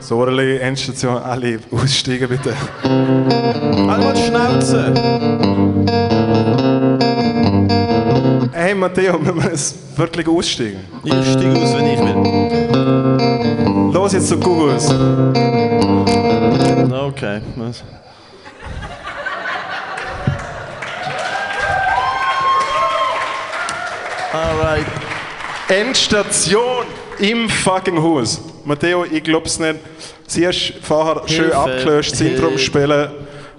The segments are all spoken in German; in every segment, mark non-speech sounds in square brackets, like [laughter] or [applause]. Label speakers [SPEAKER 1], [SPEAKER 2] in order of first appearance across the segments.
[SPEAKER 1] Sorli, Endstation, alle aussteigen bitte.
[SPEAKER 2] Einmal die Schnauze!
[SPEAKER 1] Hey Matteo, wir müssen wirklich aussteigen.
[SPEAKER 2] Ich steige aus, wenn ich will.
[SPEAKER 1] Los jetzt so gut aus.
[SPEAKER 2] Okay. Alright.
[SPEAKER 1] Endstation im fucking Haus. Matteo, ich glaub's nicht. Sie hast vorher schön
[SPEAKER 2] Hilfe.
[SPEAKER 1] abgelöscht, Syndrom spielen.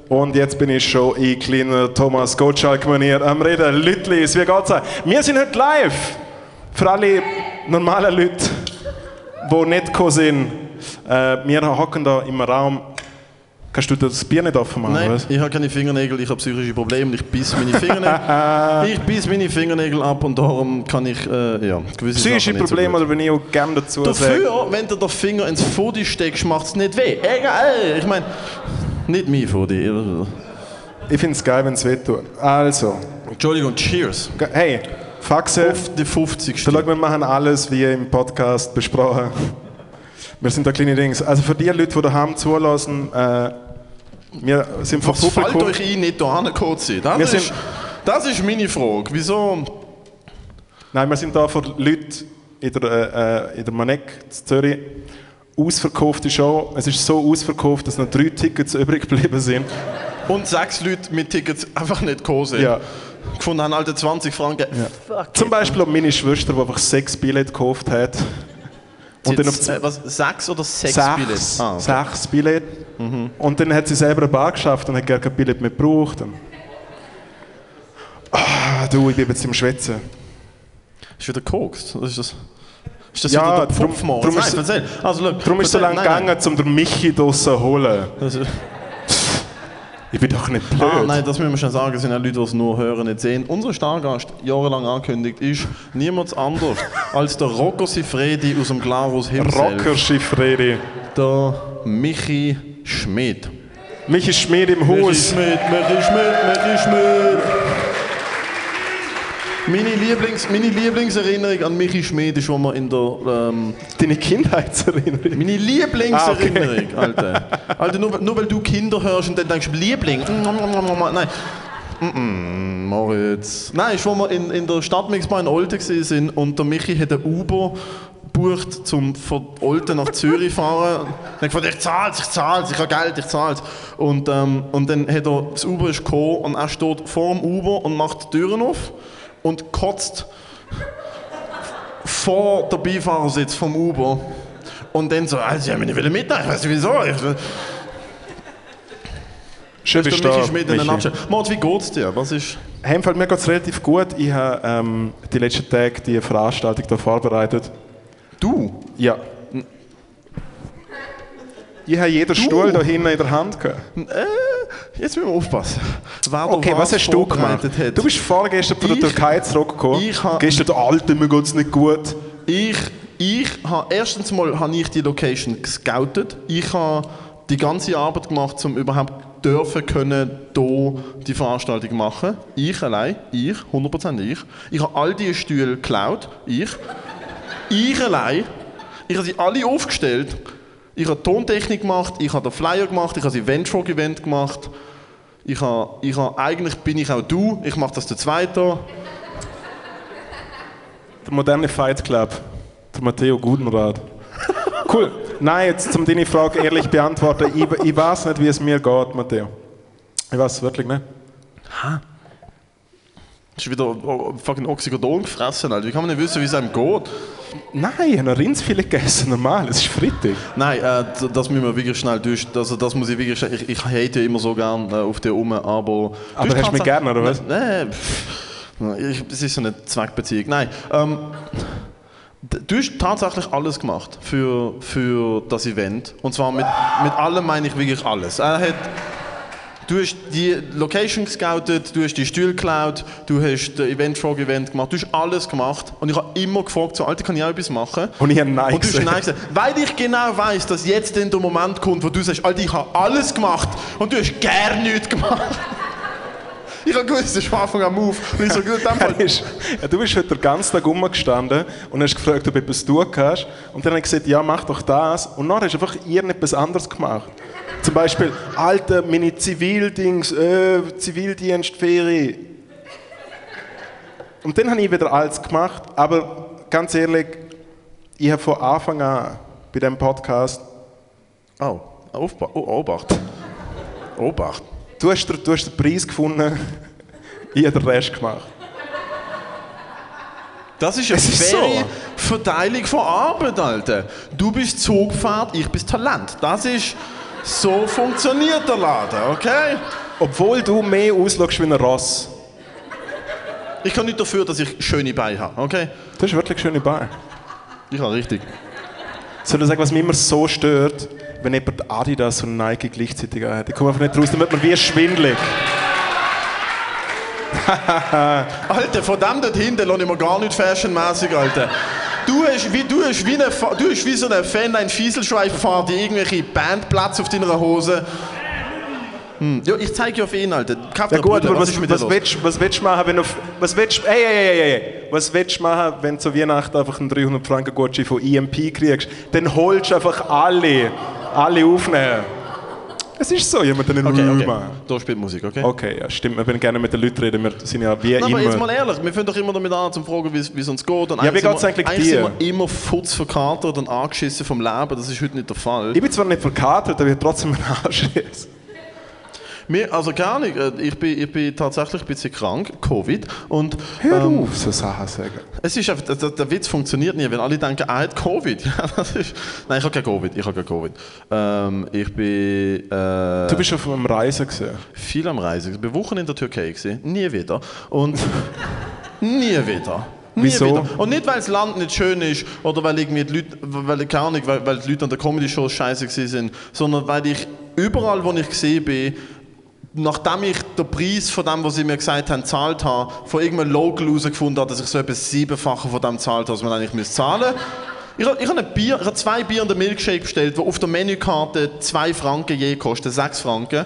[SPEAKER 1] Und jetzt bin ich schon in kleiner Thomas Gottschalk-Manier am Reden. Lütlis, wie geht's euch? Wir sind heute live. Für alle normalen Leute, die nicht gekommen sind. Äh, wir hocken da im Raum. Kannst du das Bier nicht offen machen?
[SPEAKER 2] Nein,
[SPEAKER 1] was?
[SPEAKER 2] ich habe keine Fingernägel, ich habe psychische Probleme und ich biss meine Fingernägel. [laughs] ich biss meine Fingernägel ab und darum kann ich äh, ja, gewisse
[SPEAKER 1] Psychische
[SPEAKER 2] so
[SPEAKER 1] Probleme,
[SPEAKER 2] gut.
[SPEAKER 1] oder bin ich auch gerne dazu.
[SPEAKER 2] Dafür, wenn du den Finger ins Fodi steckst, macht es nicht weh. Egal, ich meine, nicht mein Fodi.
[SPEAKER 1] Ich finde es geil, wenn es wehtut. Also,
[SPEAKER 2] Entschuldigung, cheers.
[SPEAKER 1] hey, Faxe.
[SPEAKER 2] Auf die 50.
[SPEAKER 1] So, schau, wir machen alles wie im Podcast besprochen. Wir sind da kleine Dings. Also für die Leute, die daheim zulassen, äh, wir sind vom
[SPEAKER 2] Was fällt
[SPEAKER 1] Publikum.
[SPEAKER 2] euch ein, nicht da hingekommen zu sein? Das, ist, das ist meine Frage. Wieso?
[SPEAKER 1] Nein, wir sind da für Leute in der, äh, in der Manek in Zürich. Ausverkaufte Show. Es ist so ausverkauft, dass noch drei Tickets übrig geblieben sind.
[SPEAKER 2] Und sechs Leute mit Tickets einfach nicht gekommen sind.
[SPEAKER 1] Ja.
[SPEAKER 2] Gefunden haben, alte 20 Franken. Fuck
[SPEAKER 1] Zum. Beispiel auch meine Schwester, die einfach sechs Billette gekauft hat. Und dann auf
[SPEAKER 2] äh, was, sechs oder sechs,
[SPEAKER 1] sechs,
[SPEAKER 2] Billets? Ah, okay. Mhm.
[SPEAKER 1] sechs Billette. Und dann hat sie selber eine Bar geschafft und hat gar kein Billett mehr gebraucht. Und ah, du, ich bin jetzt im Schwätzen.
[SPEAKER 2] Ist wieder gekokst? Was ist das? Ist das
[SPEAKER 1] Ja,
[SPEAKER 2] wieder der. Also, look,
[SPEAKER 1] Darum ist es so
[SPEAKER 2] erzähl-
[SPEAKER 1] lange
[SPEAKER 2] nein,
[SPEAKER 1] gegangen, um den Michi draussen zu holen. Ich bin doch nicht blöd.
[SPEAKER 2] Ah, nein, das müssen wir schon sagen, es sind auch Leute, die es nur hören, nicht sehen. Unser Stargast, jahrelang angekündigt, ist niemand anders [laughs] als der Rocco Sifredi aus dem Glarus himself.
[SPEAKER 1] Rocker Schiffredi.
[SPEAKER 2] Der Michi Schmidt.
[SPEAKER 1] Michi Schmied im
[SPEAKER 2] Michi
[SPEAKER 1] Haus.
[SPEAKER 2] Schmidt, Michi Schmidt, Michi Schmidt. Meine, Lieblings, meine Lieblingserinnerung an Michi Schmidt ist, wo wir in der... Ähm,
[SPEAKER 1] Deine Kindheitserinnerung.
[SPEAKER 2] meine Lieblingserinnerung, Alter. Alter, nur, nur weil du Kinder hörst und dann denkst du, Liebling. Nein. Mm-mm, Moritz. Nein, ist, wo wir in, in der Stadtmixbar in Olten waren und der Michi hat ein Uber gebucht, zum von Olten nach Zürich fahren. Hat gesagt, ich zahl's, ich zahl's, ich habe Geld, ich zahl's. Und, ähm, und dann hat er, das Uber ist gekommen und er steht vor dem Uber und macht die Türen auf und kotzt vor der Beifahrersitz vom Uber. Und dann so, also, sie haben mich nicht mitnehmen, ich weiß nicht wieso. Ich,
[SPEAKER 1] Schön bist du
[SPEAKER 2] in der
[SPEAKER 1] Michi.
[SPEAKER 2] Nutshell. Mord, wie geht's dir? Was ist...
[SPEAKER 1] Hey, mir geht es relativ gut. Ich habe ähm, die letzten Tage die Veranstaltung da vorbereitet.
[SPEAKER 2] Du?
[SPEAKER 1] Ja. Ich habe jeden Stuhl da hinten in der Hand gehabt.
[SPEAKER 2] Jetzt müssen wir aufpassen. Wer
[SPEAKER 1] Okay, was hast du gemacht?
[SPEAKER 2] Hat.
[SPEAKER 1] Du bist vorgestern von der
[SPEAKER 2] Ich-
[SPEAKER 1] Türkei zurückgekommen.
[SPEAKER 2] ich ha-
[SPEAKER 1] Gestern der Alte, mir geht es nicht gut.
[SPEAKER 2] Ich, ich habe erstens mal habe ich die Location gescoutet. Ich habe die ganze Arbeit gemacht, um überhaupt dürfen können, hier die Veranstaltung machen. Ich allein, ich, 100% ich. Ich habe all diese Stühle geklaut, ich. Ich allein. Ich habe sie alle aufgestellt. Ich habe Tontechnik gemacht, ich habe den Flyer gemacht, ich habe das Event-Event gemacht. Ich habe, ich habe, eigentlich bin ich auch du, ich mache das der Zweite.
[SPEAKER 1] Der moderne Fight Club. Der Matteo Gudenrad. Cool. Nein, jetzt um deine Frage ehrlich beantworten. Ich, ich weiß nicht, wie es mir geht, Matteo. Ich weiß es wirklich nicht.
[SPEAKER 2] Hast du wieder oh, fucking Oxycodon gefressen, Alter? Wie kann man nicht wissen, wie es einem geht?
[SPEAKER 1] Nein, ich habe noch Rindsfilet gegessen, normal. Es ist Freitag.
[SPEAKER 2] Nein, äh, das müssen wir wirklich schnell durch. Also das muss ich wirklich schnell. Ich, ich hate ja immer so gern äh, auf dir rum, aber.
[SPEAKER 1] Aber
[SPEAKER 2] Du
[SPEAKER 1] hast du mich
[SPEAKER 2] kannst-
[SPEAKER 1] gern, oder was?
[SPEAKER 2] Nein, ich, es ist so eine Zweckbeziehung. Nein. Ähm, du hast tatsächlich alles gemacht für, für das Event. Und zwar mit, mit allem meine ich wirklich alles. Er hat. Du hast die Location gescoutet, du hast die Stühle geklaut, du hast das Event Frog Event gemacht, du hast alles gemacht. Und ich habe immer gefragt, so, Alter, kann ich auch etwas machen?
[SPEAKER 1] Und ich habe Nein
[SPEAKER 2] Und du hast. Nein gesagt. Weil ich genau weiß, dass jetzt der Moment kommt, wo du sagst, Alter, ich habe alles gemacht und du hast gar nichts gemacht. Ich habe gewusst, das ist von Anfang an Move. Und ich so, gut, dann [laughs]
[SPEAKER 1] ist, ja, du bist heute den ganzen Tag rumgestanden und hast gefragt, ob du etwas tun kannst. Und dann habe ich gesagt, ja, mach doch das. Und dann hast du einfach irgendetwas anderes gemacht. Zum Beispiel, Alter, meine Zivildings, äh, Zivildienstferie. Und dann habe ich wieder alles gemacht. Aber ganz ehrlich, ich habe von Anfang an bei diesem Podcast,
[SPEAKER 2] Oh, Aufba oh, Obacht. Obacht.
[SPEAKER 1] Du hast, den- du hast den Preis gefunden, [laughs] ich habe den Rest gemacht.
[SPEAKER 2] Das ist eine
[SPEAKER 1] Es
[SPEAKER 2] faire
[SPEAKER 1] so.
[SPEAKER 2] Verteilung von Arbeit, Alter. Du bist Zugpferd, ich bin Talent. Das ist... So funktioniert der Laden, okay?
[SPEAKER 1] Obwohl du mehr ausschaust wie ein Ross.
[SPEAKER 2] Ich kann nicht dafür, dass ich schöne Beine habe, okay?
[SPEAKER 1] Du hast wirklich schöne Beine.
[SPEAKER 2] Ich habe richtig.
[SPEAKER 1] Soll ich sagen, was mich immer so stört, wenn jemand Adidas und Nike gleichzeitig hat? Ich komme einfach nicht raus, dann wird man wie schwindelig. [laughs]
[SPEAKER 2] Alter, von dem dort hinten lasse ich mir gar nicht fashionmäßig, Alter. Du hast wie, du hast wie, eine, du hast wie so ein Fan, ein Fieselschweif-Fahrt, die irgendwelche Bandplatz auf deiner Hose. Hm. Ja, ich zeige dir auf ihn, Alter. Kauf
[SPEAKER 1] Ja gut, aber was,
[SPEAKER 2] ist mit dir
[SPEAKER 1] was,
[SPEAKER 2] los?
[SPEAKER 1] willst, was willst du machen, wenn du... Was willst du... Ey, ey, ey, ey. Was willst du machen, wenn du zu Weihnachten einfach einen 300 Franken Gutschein von EMP kriegst? Dann holst du einfach alle. Alle aufnehmen. Es ist so, jemand den
[SPEAKER 2] Okay, okay.
[SPEAKER 1] Rümer.
[SPEAKER 2] Da spielt Musik, okay?
[SPEAKER 1] Okay, ja, stimmt. Wir wollen gerne mit den Leuten reden. Wir sind ja wie
[SPEAKER 2] Na, aber jetzt
[SPEAKER 1] immer...
[SPEAKER 2] mal ehrlich, wir fangen doch immer damit an, zum fragen, wie es- es uns geht. Und
[SPEAKER 1] Ja, wie geht's
[SPEAKER 2] wir-
[SPEAKER 1] eigentlich dir?
[SPEAKER 2] sind wir immer futz verkatert und angeschissen vom Leben. Das ist heute nicht der Fall.
[SPEAKER 1] Ich bin zwar nicht verkatert, aber ich habe trotzdem einen Anschluss.
[SPEAKER 2] Mir, also gar nicht. Äh, Ich bin, ich bin tatsächlich ein bisschen krank, Covid. Und
[SPEAKER 1] Hör
[SPEAKER 2] ähm,
[SPEAKER 1] auf, so Sachen sagen.
[SPEAKER 2] Es ist einfach, der, der Witz funktioniert nie, wenn alle denken, er hat Covid. [laughs] Ist, nein, ich habe kein Covid. Ich habe kein Covid. Ähm, ich bin äh,
[SPEAKER 1] Du bist auf einem Reisen gesehen.
[SPEAKER 2] viel am Reisen. Ich bin Wochen in der Türkei gewesen. Nie wieder. Und [laughs] nie wieder. Nie
[SPEAKER 1] Wieso?
[SPEAKER 2] wieder. Und nicht, weil das Land nicht schön ist oder weil irgendwie die Leute, weil, keine Ahnung, weil, weil die Leute an der Comedy-Show scheiße sind, sondern weil ich überall, wo ich gesehen bin, nachdem ich den Preis von dem, was sie mir gesagt haben, gezahlt habe, von irgendeinem Local herausgefunden habe, dass ich so etwas Siebenfache von dem gezahlt habe, was man eigentlich müsste zahlen ich habe, ich, habe Bier, ich habe zwei Bier und einen Milkshake bestellt, die auf der Menükarte 2 Franken je kosten, 6 Franken.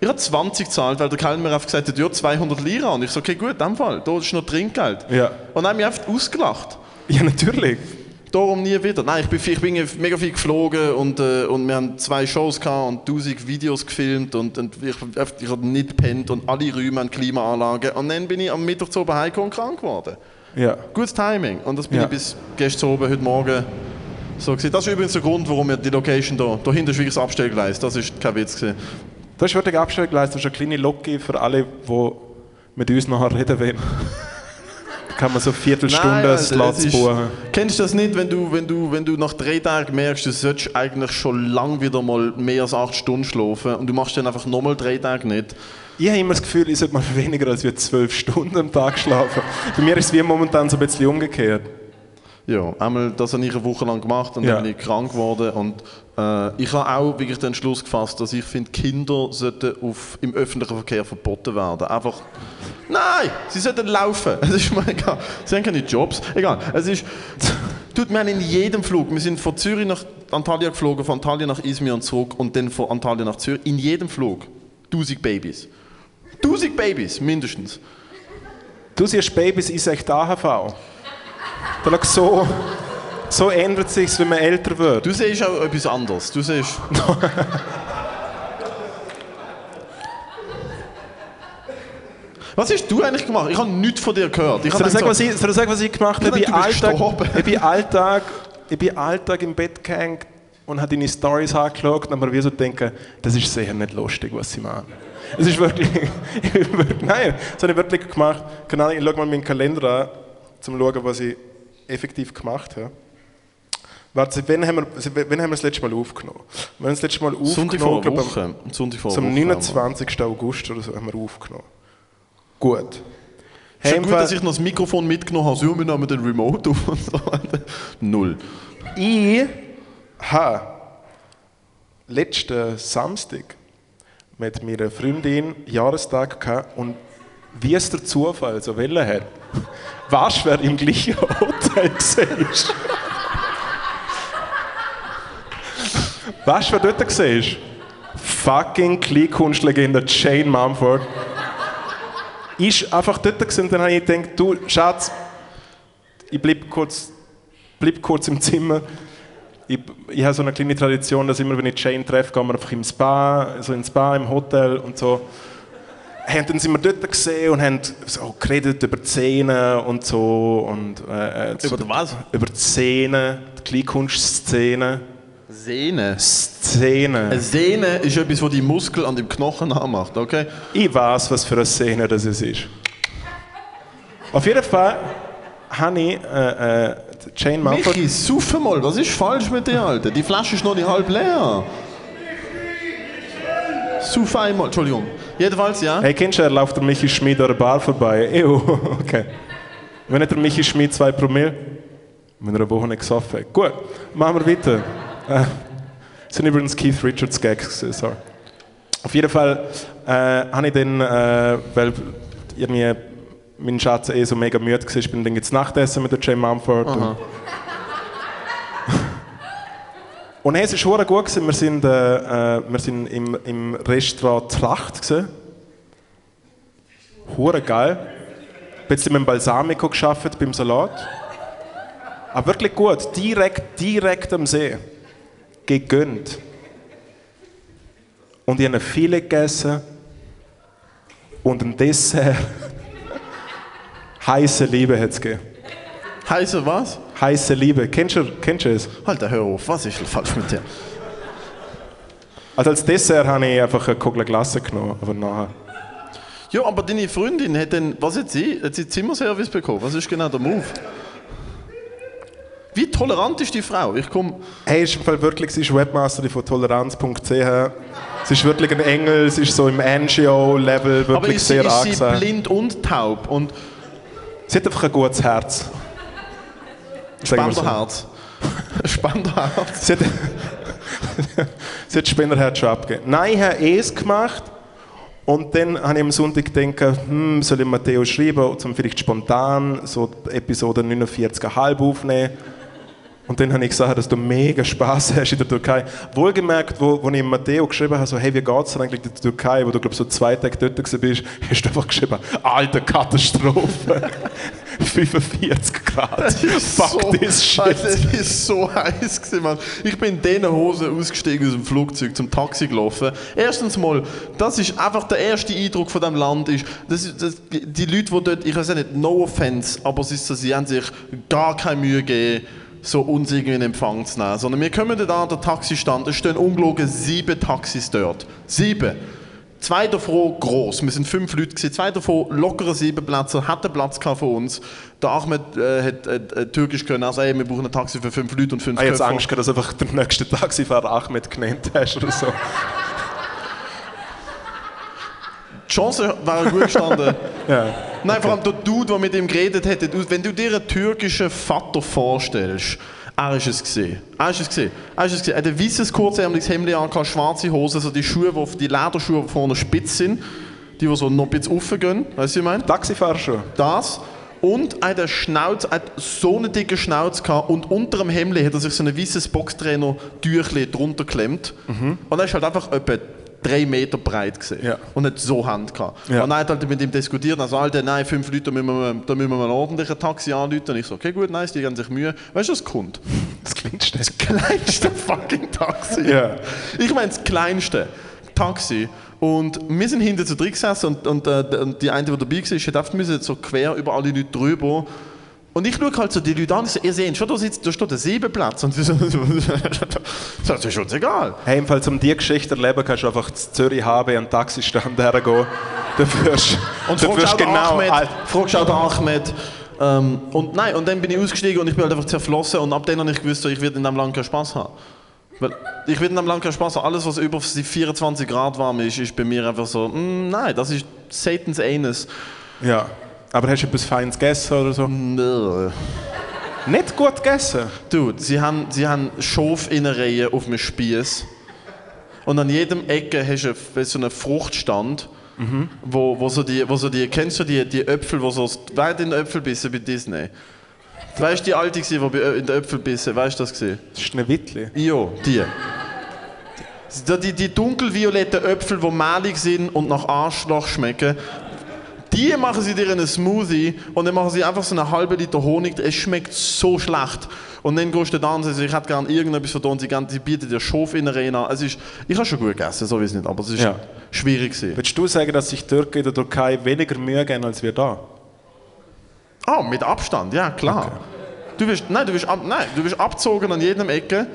[SPEAKER 2] Ich habe 20 gezahlt, weil der Kellner mir einfach gesagt hat, ja, 200 Lira. Und ich so, okay, gut, in dem Fall, da ist noch Trinkgeld.
[SPEAKER 1] Ja.
[SPEAKER 2] Und dann haben mich einfach ausgelacht.
[SPEAKER 1] Ja, natürlich.
[SPEAKER 2] Darum nie wieder. Nein, ich bin, ich bin mega viel geflogen und, äh, und wir haben zwei Shows gehabt und tausend Videos gefilmt und, und ich, ich habe nicht gepennt und alle Räume haben Klimaanlagen. Und dann bin ich am Mittag zu oben heimgekommen und krank geworden.
[SPEAKER 1] Ja.
[SPEAKER 2] Gutes Timing. Und das bin
[SPEAKER 1] Ja.
[SPEAKER 2] ich bis gestern oben, heute Morgen so gewesen. Das ist übrigens der Grund, warum wir die Location da, da hinten ist wirklich das Abstellgleis. Das ist kein Witz gewesen.
[SPEAKER 1] Du hast wirklich Abstellung geleistet. Du hast eine kleine Locke für alle, die mit uns nachher reden wollen. Kann man so eine Viertelstunde
[SPEAKER 2] Alter,
[SPEAKER 1] Slots buchen.
[SPEAKER 2] Kennst du das nicht, wenn du, wenn, du, wenn du nach drei Tagen merkst, du solltest eigentlich schon lang wieder mal mehr als acht Stunden schlafen und du machst dann einfach nochmal drei Tage nicht?
[SPEAKER 1] Ich habe immer das Gefühl, ich sollte mal [laughs] weniger als wir zwölf Stunden am Tag schlafen. Bei mir ist es wie momentan so ein bisschen umgekehrt.
[SPEAKER 2] Ja, einmal das habe ich eine Woche lang gemacht und
[SPEAKER 1] Ja.
[SPEAKER 2] dann bin ich krank geworden und äh, ich habe auch wirklich den Entschluss gefasst, dass ich finde, Kinder sollten auf, im öffentlichen Verkehr verboten werden. Einfach, nein, sie sollten laufen. [laughs] Es ist mir egal. Sie haben keine Jobs. Egal, es ist, tut mir in jedem Flug, wir sind von Zürich nach Antalya geflogen, von Antalya nach Izmir und zurück und dann von Antalya nach Zürich, in jedem Flug 1000 Babys. 1000 Babys, mindestens.
[SPEAKER 1] Du siehst Babys, ich sage AHV. Da lag so, so ändert sich wenn man älter wird.
[SPEAKER 2] Du siehst auch etwas anderes. Du siehst... [laughs] Was hast du eigentlich gemacht? Ich habe nichts von dir gehört. Ich
[SPEAKER 1] Soll
[SPEAKER 2] habe
[SPEAKER 1] ich sagen,
[SPEAKER 2] so,
[SPEAKER 1] was ich, soll ich sagen, was ich gemacht habe? Ich bin Alltag,
[SPEAKER 2] gestorben.
[SPEAKER 1] ich bin Alltag, ich bin Alltag im Bett gehängt und habe deine Stories angeschaut und mir wie so denken, das ist sicher nicht lustig, was sie machen. Es ist wirklich, [laughs] nein, das habe ich wirklich gemacht. Keine Ahnung, ich schaue mal meinen Kalender an, um zu schauen, was ich effektiv gemacht habe. Warte, wann haben, wir, wann haben wir das letzte Mal aufgenommen? Wir haben das letzte Mal
[SPEAKER 2] Sonntag
[SPEAKER 1] aufgenommen,
[SPEAKER 2] vor einer
[SPEAKER 1] glaub, am-
[SPEAKER 2] Woche. Sonntag vor
[SPEAKER 1] so
[SPEAKER 2] einer
[SPEAKER 1] am
[SPEAKER 2] Woche haben wir.
[SPEAKER 1] 29. August oder so haben wir aufgenommen. Gut.
[SPEAKER 2] Ist
[SPEAKER 1] im
[SPEAKER 2] gut, dass ich noch das Mikrofon mitgenommen habe. So, wir nehmen den Remote auf und so. Null.
[SPEAKER 1] Ich habe letzten Samstag mit meiner Freundin Jahrestag gehabt und wie es der Zufall so wollen hat, weißt du, wer im gleichen Hotel war? Weißt du, wer dort war? Fucking Kleinkunstlegende Jane Mumford. ist einfach dort und dann habe ich gedacht, du Schatz, ich bleib kurz, bleib kurz im Zimmer. Ich, ich habe so eine kleine Tradition, dass immer, wenn ich Jane treffe, gehen wir einfach im Spa, so ins Spa, im Hotel und so. Haben dann sind wir dort gesehen und haben so geredet über die Szene und so. Und, äh, äh,
[SPEAKER 2] Über was?
[SPEAKER 1] Über die Szene, die Kleinkunstszene.
[SPEAKER 2] Sehne.
[SPEAKER 1] Szene.
[SPEAKER 2] Eine Sehne ist etwas, was die Muskel an dem Knochen nachmacht, okay?
[SPEAKER 1] Ich weiß, was für eine Szene das es ist. Auf jeden Fall habe ich äh, äh, Jane Mumford.
[SPEAKER 2] Michi, suff mal, was ist falsch mit dir, Alter? Die Flasche ist noch nicht halb leer. Suff einmal, Entschuldigung. Jedenfalls, ja.
[SPEAKER 1] Hey, kennst du, er läuft der Michi Schmid an der Bar vorbei. Ew, [laughs] okay. Wenn nicht der Michi Schmid zwei Promille, wenn er eine Woche nicht gesoffen hat. Gut, machen wir weiter. Äh, das sind übrigens Keith Richards Gags, sorry. Auf jeden Fall äh, habe ich dann, äh, weil irgendwie mein Schatz eh so mega müde war, bin dann jetzt Nachtessen mit der Jane Mumford. Und, [laughs] und hey, es war verdammt gut. Gewesen. Wir sind, äh, äh, wir sind im, im Restaurant Tracht. Gewesen. Hure geil. Bisschen mit dem Balsamico geschafft beim Salat. Aber wirklich gut. Direkt, direkt am See. Gegönnt. Und ich habe viele gegessen. Und ein Dessert. [laughs] Heiße Liebe hat es gegeben.
[SPEAKER 2] Heiße was?
[SPEAKER 1] Heiße Liebe. Kennst du, kennst du es?
[SPEAKER 2] Alter, hör auf, was ist falsch mit dir?
[SPEAKER 1] Also als Dessert habe ich einfach eine Kugel Glasse genommen. Aber nachher.
[SPEAKER 2] Ja, aber deine Freundin hat dann, was hat sie? Hat sie Zimmerservice bekommen? Was ist genau der Move? Wie tolerant ist die Frau? Ich komme.
[SPEAKER 1] Hey, ist im Fall wirklich, sie ist Webmasterin von toleranz.ch. Sie ist wirklich ein Engel, sie ist so im NGO-Level wirklich
[SPEAKER 2] Aber ist sie,
[SPEAKER 1] sehr
[SPEAKER 2] ist sie
[SPEAKER 1] angesehen.
[SPEAKER 2] blind und taub und
[SPEAKER 1] Sie hat einfach ein gutes Herz. Wir so.
[SPEAKER 2] Spanderherz? [laughs]
[SPEAKER 1] Sie hat, [laughs] sie hat Spenderherz schon abgegeben. Nein, ich habe es gemacht. Und dann habe ich am Sonntag gedacht, hm, soll ich Matteo schreiben, um vielleicht spontan so Episode 49,5 aufnehmen. Und dann habe ich gesagt, dass du mega Spaß hast in der Türkei. Wohlgemerkt, wo, wo ich Matteo geschrieben habe, so, hey, wie geht es eigentlich in der Türkei, wo du, glaube so zwei Tage dort warst, [laughs] hast du einfach geschrieben, alter Katastrophe. [laughs] 45 Grad. Fuck
[SPEAKER 2] so,
[SPEAKER 1] this shit.
[SPEAKER 2] Alter, es ist so heiß gewesen, Mann. Ich bin in diesen Hosen ausgestiegen aus dem Flugzeug zum Taxi gelaufen. Erstens mal, das ist einfach der erste Eindruck von dem Land ist, das ist das, die Leute, die dort, ich weiß ja nicht, no offense, aber es ist so, sie haben sich gar keine Mühe gegeben, so uns irgendwie in Empfang zu nehmen. Sondern wir kommen dort an, der Taxistand, es stehen ungelogen sieben Taxis dort. Sieben. Zwei davon groß. Wir sind fünf Leute gewesen. Zwei davon lockere sieben Plätze, hatten Platz für uns. Der Ahmed äh, hat äh, äh, Türkisch können, also ey, wir brauchen ein Taxi für fünf Leute und fünf
[SPEAKER 1] Ich habe. Angst, dass du einfach den nächsten Taxifahrer Ahmed genannt hast oder so. [laughs]
[SPEAKER 2] Die Chance wäre gut gestanden. [laughs]
[SPEAKER 1] Ja.
[SPEAKER 2] Nein, vor allem der Dude, der mit ihm geredet hat, wenn du dir einen türkischen Vater vorstellst, er ist es gesehen. Er ist es gesehen. Er ist es gesehen. Er hat ein weißes, kurzärmeliges Hemd an, schwarze Hose, so die Schuhe, die die Lederschuhe die vorne spitz sind, die, die so noch ein bisschen raufgehen. Weißt du, was ich meine?
[SPEAKER 1] Taxifahrer schon.
[SPEAKER 2] Das. Und er hat, eine Schnauz, er hat so eine dicke Schnauz gehabt und unter dem Hemd hat er sich so ein weißes Boxtrainer-Tüchli drunter geklemmt. Und er ist halt einfach etwa drei Meter breit gesehen.
[SPEAKER 1] Ja.
[SPEAKER 2] Und hat so Hand gehabt.
[SPEAKER 1] Ja.
[SPEAKER 2] Und er hat halt mit ihm diskutiert. Also, Alter, nein, fünf Leute, da müssen wir, da müssen wir mal ordentlich ein Taxi anrufen. Und ich so, okay, gut, nice, die geben sich Mühe. Weißt du, was kommt?
[SPEAKER 1] Das kleinste.
[SPEAKER 2] Das kleinste fucking Taxi.
[SPEAKER 1] Ja.
[SPEAKER 2] Ich meine, das kleinste Taxi. Und wir sind hinten zu drin gesessen und, und, äh, und die eine, die dabei war, hat müssen so quer über alle Leute drüber. Und ich schaue halt so die Leute an und so, ihr seht schon, da, sitzt, da steht ein Siebenplatz. Und sie so, [laughs] das ist uns egal.
[SPEAKER 1] Hey, im Fall zum die Geschichte erleben, kannst du einfach zu Zürich HB an den Taxistand hergehen. [laughs] Du wirst,
[SPEAKER 2] Und
[SPEAKER 1] du
[SPEAKER 2] fragst den
[SPEAKER 1] genau...
[SPEAKER 2] Ahmed,
[SPEAKER 1] Al-
[SPEAKER 2] fragst auch den Ahmed. Ähm, und nein, und dann bin ich ausgestiegen und ich bin halt einfach zerflossen und ab dann habe ich gewusst, so, ich werde in diesem Land keinen Spaß haben. Weil ich werde in diesem Land keinen Spaß haben. Alles, was über die 24 Grad warm ist, ist bei mir einfach so, mm, nein, das ist Satans Anus.
[SPEAKER 1] Ja. Aber hast du etwas Feines gegessen oder so?
[SPEAKER 2] Nö.
[SPEAKER 1] Nicht gut gegessen?
[SPEAKER 2] Dude, sie haben, sie haben Schofinnereien auf dem Spieß. Und an jedem Ecke hast du eine- so einen Fruchtstand, wo, wo so die, wo so die, kennst du die, die Äpfel, wo so, wer hat in den Äpfelbissen bei Disney? Weißt du, die alte, die in den Äpfelbissen, weißt du das gesehen?
[SPEAKER 1] Das ist ein Wittli.
[SPEAKER 2] Ja, die. Die, die, die dunkelvioletten Äpfel, die mehlig sind und nach Arschloch schmecken, Die machen sie dir in einen Smoothie und dann machen sie einfach so einen halben Liter Honig. Es schmeckt so schlecht. Und dann gehst du dann und sagst, ich hätte gerne irgendetwas von denen. Sie, gern- sie bieten dir Schof in der Arena. Es ist, ich habe schon gut gegessen, so wie es nicht, aber es ist
[SPEAKER 1] Ja.
[SPEAKER 2] schwierig gewesen.
[SPEAKER 1] Würdest du sagen, dass sich Türken in der Türkei weniger Mühe geben als wir da?
[SPEAKER 2] Ah, mit Abstand, ja klar. Du wirst, nein, du wirst, ab, nein, du wirst abgezogen an jedem Ecke.